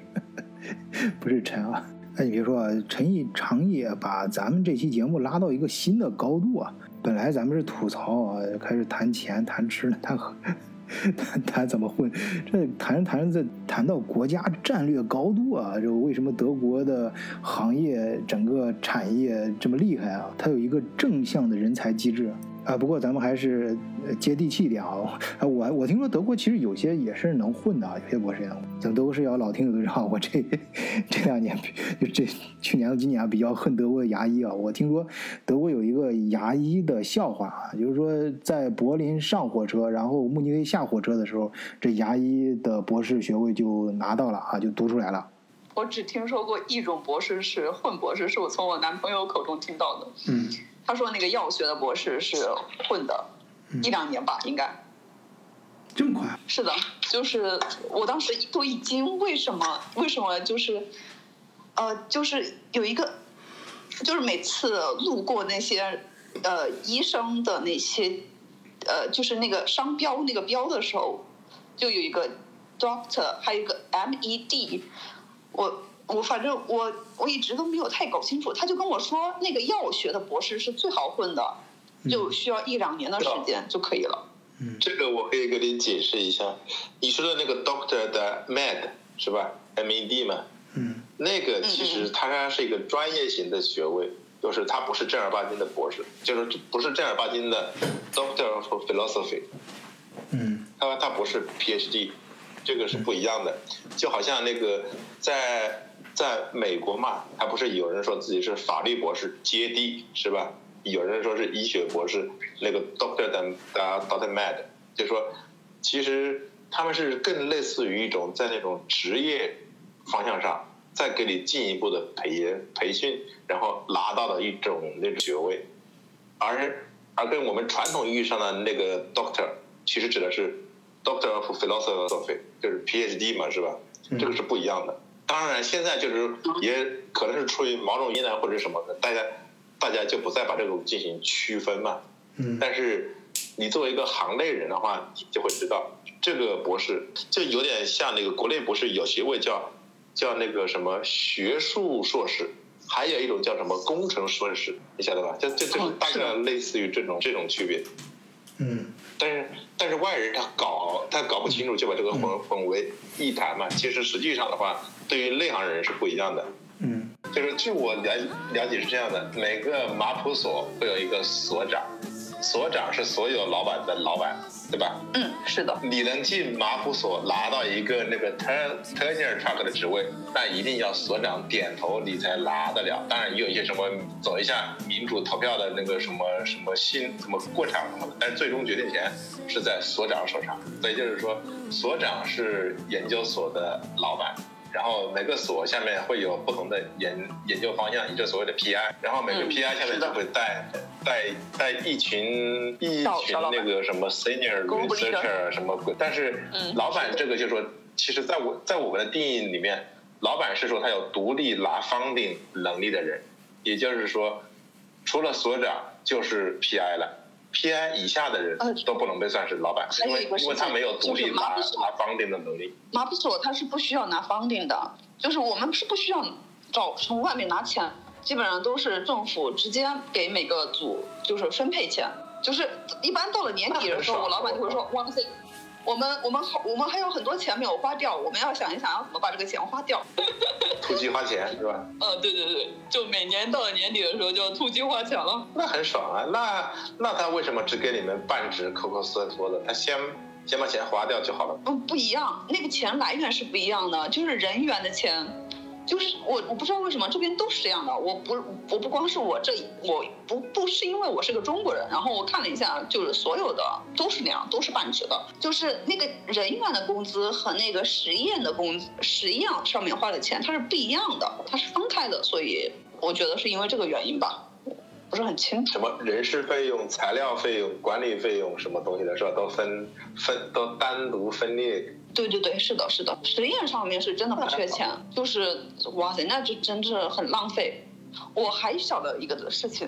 Speaker 3: 不是陈啊。那，你别说啊，陈毅长也把咱们这期节目拉到一个新的高度啊。本来咱们是吐槽啊，开始谈钱、谈吃的、谈喝、谈谈怎么混，这谈着谈着再谈到国家战略高度啊，就为什么德国的行业整个产业这么厉害啊？它有一个正向的人才机制。啊，不过咱们还是呃接地气一点啊！啊，我我听说德国其实有些也是能混的啊，有些博士也能混。咱们德国视角老听友都知道，我这这两年就这去年和今年啊比较恨德国的牙医啊。我听说德国有一个牙医的笑话啊，就是说在柏林上火车，然后慕尼黑下火车的时候，这牙医的博士学位就拿到了啊，就读出来了。
Speaker 2: 我只听说过一种博士是混博士，是我从我男朋友口中听到的。
Speaker 6: 嗯
Speaker 2: 他说那个药学的博士是混的，一两年吧，应该
Speaker 6: 这么快？
Speaker 2: 是的。就是我当时都一惊，为什么？为什么？就是，呃，就是有一个，就是每次路过那些呃医生的那些呃，就是那个商标那个标的时候，就有一个 doctor，还有一个 M E D，我。我反正我我一直都没有太搞清楚，他就跟我说那个药学的博士是最好混的，就需要一两年的时间就可以了。
Speaker 1: 嗯这个我可以给你解释一下，你说的那个 doctor 的 med 是吧？med 嘛，
Speaker 6: 嗯
Speaker 1: 那个其实它是一个专业型的学位，就是它不是正儿八经的博士，就是不是正儿八经的 doctor of philosophy，
Speaker 6: 嗯
Speaker 1: 它它不是 PhD，这个是不一样的。就好像那个在在美国嘛，还不是有人说自己是法律博士 JD 是吧？有人说是医学博士，那个 Doctor 的 Doctor Mad，就说其实他们是更类似于一种在那种职业方向上再给你进一步的培培训，然后拿到的一种那种学位，而而跟我们传统意义上的那个 Doctor 其实指的是 Doctor of Philosophy，就是 PhD 嘛，是吧？这个是不一样的。当然，现在就是也可能是出于某种原因或者什么的，大家大家就不再把这个进行区分嘛。
Speaker 3: 嗯。
Speaker 1: 但是你作为一个行内人的话，你就会知道，这个博士就有点像那个国内博士有学位叫叫那个什么学术硕士，还有一种叫什么工程硕士，你晓得吧？就就就是大概类似于这种这种区别。
Speaker 3: 嗯。
Speaker 1: 但是但是外人他搞他搞不清楚，就把这个混混为一谈嘛。其实实际上的话，对于内行人是不一样的。
Speaker 3: 嗯。
Speaker 1: 就是据我了了解是这样的，每个马普所会有一个所长，所长是所有老板的老板，对吧？
Speaker 2: 嗯，是的。
Speaker 1: 你能进马普所拿到一个那个 turn turner truck 的职位，那一定要所长点头你才拿得了。当然也有一些什么走一下民主投票的那个什么什么新什么过场什么的，但是最终决定权是在所长手上。所以就是说，所长是研究所的老板。然后每个所下面会有不同的研研究方向，也就所谓的 PI。然后每个 PI 下面就会带带带一群一群那个什么 senior researcher 什么鬼。但是老板这个就是说，其实在我在我们的定义里面，老板是说他有独立拿 funding 能力的人，也就是说，除了所长就是 PI 了。PI 以下的人都不能被算是老板，因为因为他没有独立拿拿 funding 的能力。
Speaker 2: 马普索他是不需要拿 funding 的，就是我们是不需要找从外面拿钱，基本上都是政府直接给每个组就是分配钱，就是一般到了年底的时候，我老板就会说哇塞。我们我们好，我们还有很多钱没有花掉，我们要想一想要怎么把这个钱花掉。
Speaker 1: 突击花钱是吧？
Speaker 2: 嗯，对对对，就每年到了年底的时候就要突击花钱了。
Speaker 1: 那很爽啊！那那他为什么只给你们半纸抠抠缩缩的？他先先把钱花掉就好了。
Speaker 2: 嗯，不一样，那个钱来源是不一样的，就是人员的钱。就是我，我不知道为什么这边都是这样的。我不，我不光是我这，我不不是因为我是个中国人。然后我看了一下，就是所有的都是那样，都是半职的。就是那个人员的工资和那个实验的工资，实验上面花的钱它是不一样的，它是分开的。所以我觉得是因为这个原因吧，不是很清楚。
Speaker 1: 什么人事费用、材料费用、管理费用什么东西的是吧？都分分都单独分裂。
Speaker 2: 对对对，是的，是的，实验上面是真的不缺钱，就是哇塞，那就真是很浪费。我还晓得一个事情，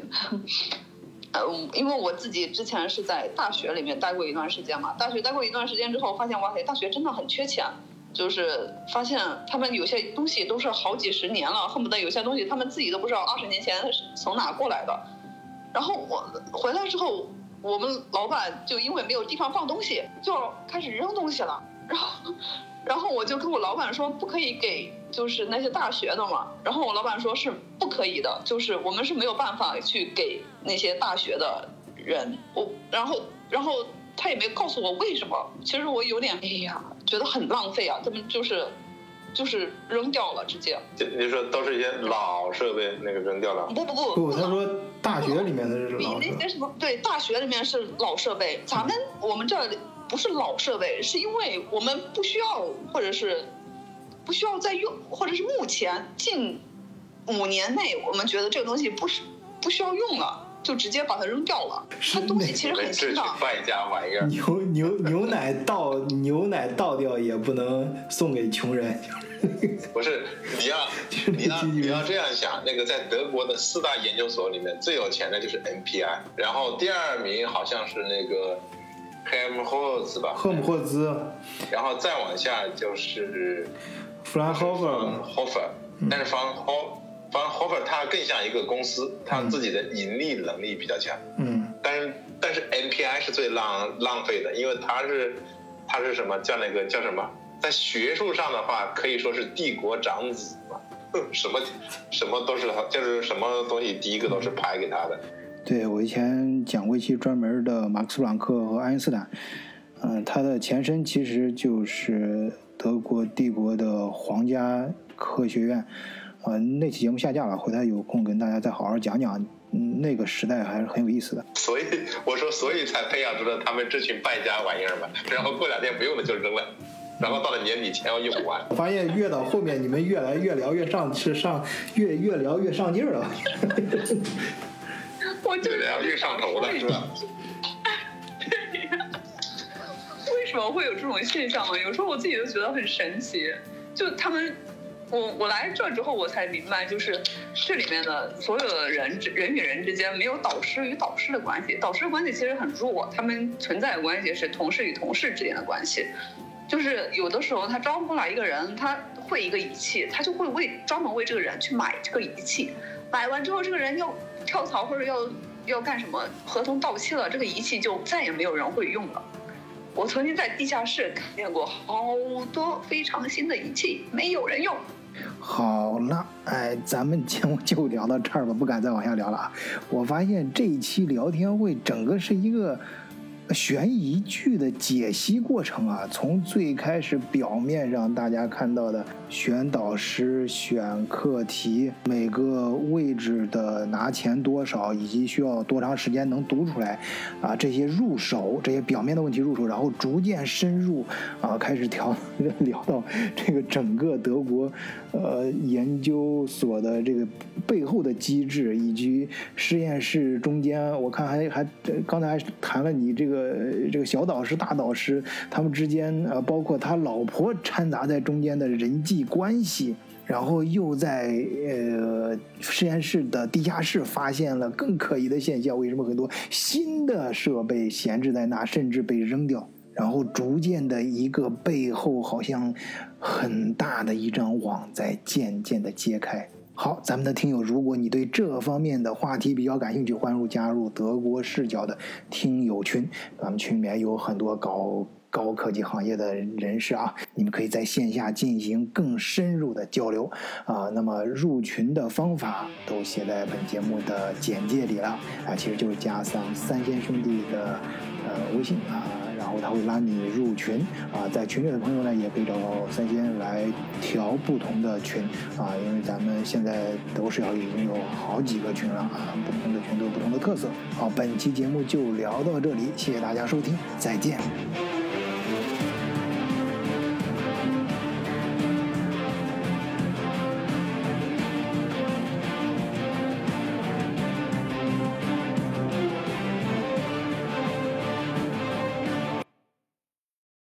Speaker 2: 呃，因为我自己之前是在大学里面待过一段时间嘛，大学待过一段时间之后，发现哇塞，大学真的很缺钱，就是发现他们有些东西都是好几十年了，恨不得有些东西他们自己都不知道二十年前从哪过来的。然后我回来之后，我们老板就因为没有地方放东西，就开始扔东西了。然后，然后我就跟我老板说，不可以给就是那些大学的嘛。然后我老板说是不可以的，就是我们是没有办法去给那些大学的人。我然后然后他也没告诉我为什么。其实我有点哎呀，觉得很浪费啊。他们就是就是扔掉了，直接。
Speaker 1: 就你说都是一些老设备，那个扔掉了。
Speaker 2: 不不不
Speaker 3: 不，他说大学里面的是
Speaker 2: 老。比那些什么对，大学里面是老设备，咱们我们这里。不是老设备，是因为我们不需要，或者是不需要再用，或者是目前近五年内，我们觉得这个东西不是不需要用了，就直接把它扔掉了。它东西其实很新的。
Speaker 1: 败家玩意儿。
Speaker 3: 牛牛牛奶倒牛奶倒掉也不能送给穷人。
Speaker 1: 不是，你要 你要你要这样想，那个在德国的四大研究所里面最有钱的就是 NPI，然后第二名好像是那个。赫姆霍兹吧，
Speaker 3: 赫姆霍兹，
Speaker 1: 然后再往下就是
Speaker 3: 弗兰霍夫，
Speaker 1: 霍弗，但是弗兰霍弗兰霍夫他更像一个公司，他自己的盈利能力比较强。
Speaker 3: 嗯，
Speaker 1: 但是但是 NPI 是最浪浪费的，因为他是他是什么叫那个叫什么，在学术上的话可以说是帝国长子嘛，什么什么都是他，就是什么东西第一个都是拍给他的。
Speaker 5: 对我以前讲过一期专门的马克思·普朗克和爱因斯坦，嗯，他的前身其实就是德国帝国的皇家科学院，呃，那期节目下架了，回头有空跟大家再好好讲讲，那个时代还是很有意思的。
Speaker 1: 所以我说，所以才培养出了他们这群败家玩意儿嘛，然后过两天不用了就扔了，然后到了年底钱要用不完。
Speaker 3: 我发现越到后面你们越来越聊越上是上越越聊越上劲儿了。
Speaker 2: 我就
Speaker 1: 越上头了，是吧？
Speaker 2: 为什么会有这种现象呢？有时候我自己都觉得很神奇。就他们，我我来这之后我才明白，就是这里面的所有的人人与人之间没有导师与导师的关系，导师关系其实很弱，他们存在的关系是同事与同事之间的关系。就是有的时候他招过来一个人，他会一个仪器，他就会为专门为这个人去买这个仪器，买完之后这个人要跳槽或者要要干什么，合同到期了，这个仪器就再也没有人会用了。我曾经在地下室看见过好多非常新的仪器，没有人用。
Speaker 3: 好了，哎，咱们节目就聊到这儿吧，不敢再往下聊了啊！我发现这一期聊天会整个是一个。悬疑剧的解析过程啊，从最开始表面上大家看到的选导师、选课题、每个位置的拿钱多少，以及需要多长时间能读出来，啊，这些入手，这些表面的问题入手，然后逐渐深入，啊，开始调聊到这个整个德国，呃，研究所的这个背后的机制，以及实验室中间，我看还还刚才还谈了你这个。呃，这个小导师、大导师他们之间，呃，包括他老婆掺杂在中间的人际关系，然后又在呃实验室的地下室发现了更可疑的现象。为什么很多新的设备闲置在那，甚至被扔掉？然后逐渐的一个背后好像很大的一张网在渐渐的揭开。好，咱们的听友，如果你对这方面的话题比较感兴趣，欢迎加入德国视角的听友群。咱们群里面有很多搞高科技行业的人士啊，你们可以在线下进行更深入的交流啊。那么入群的方法都写在本节目的简介里了啊，其实就是加上三仙兄弟的呃微信啊。然后他会拉你入群啊，在群里的朋友呢，也可以找三仙来调不同的群啊，因为咱们现在都是要已经有好几个群了啊，不同的群都有不同的特色。好，本期节目就聊到这里，谢谢大家收听，再见。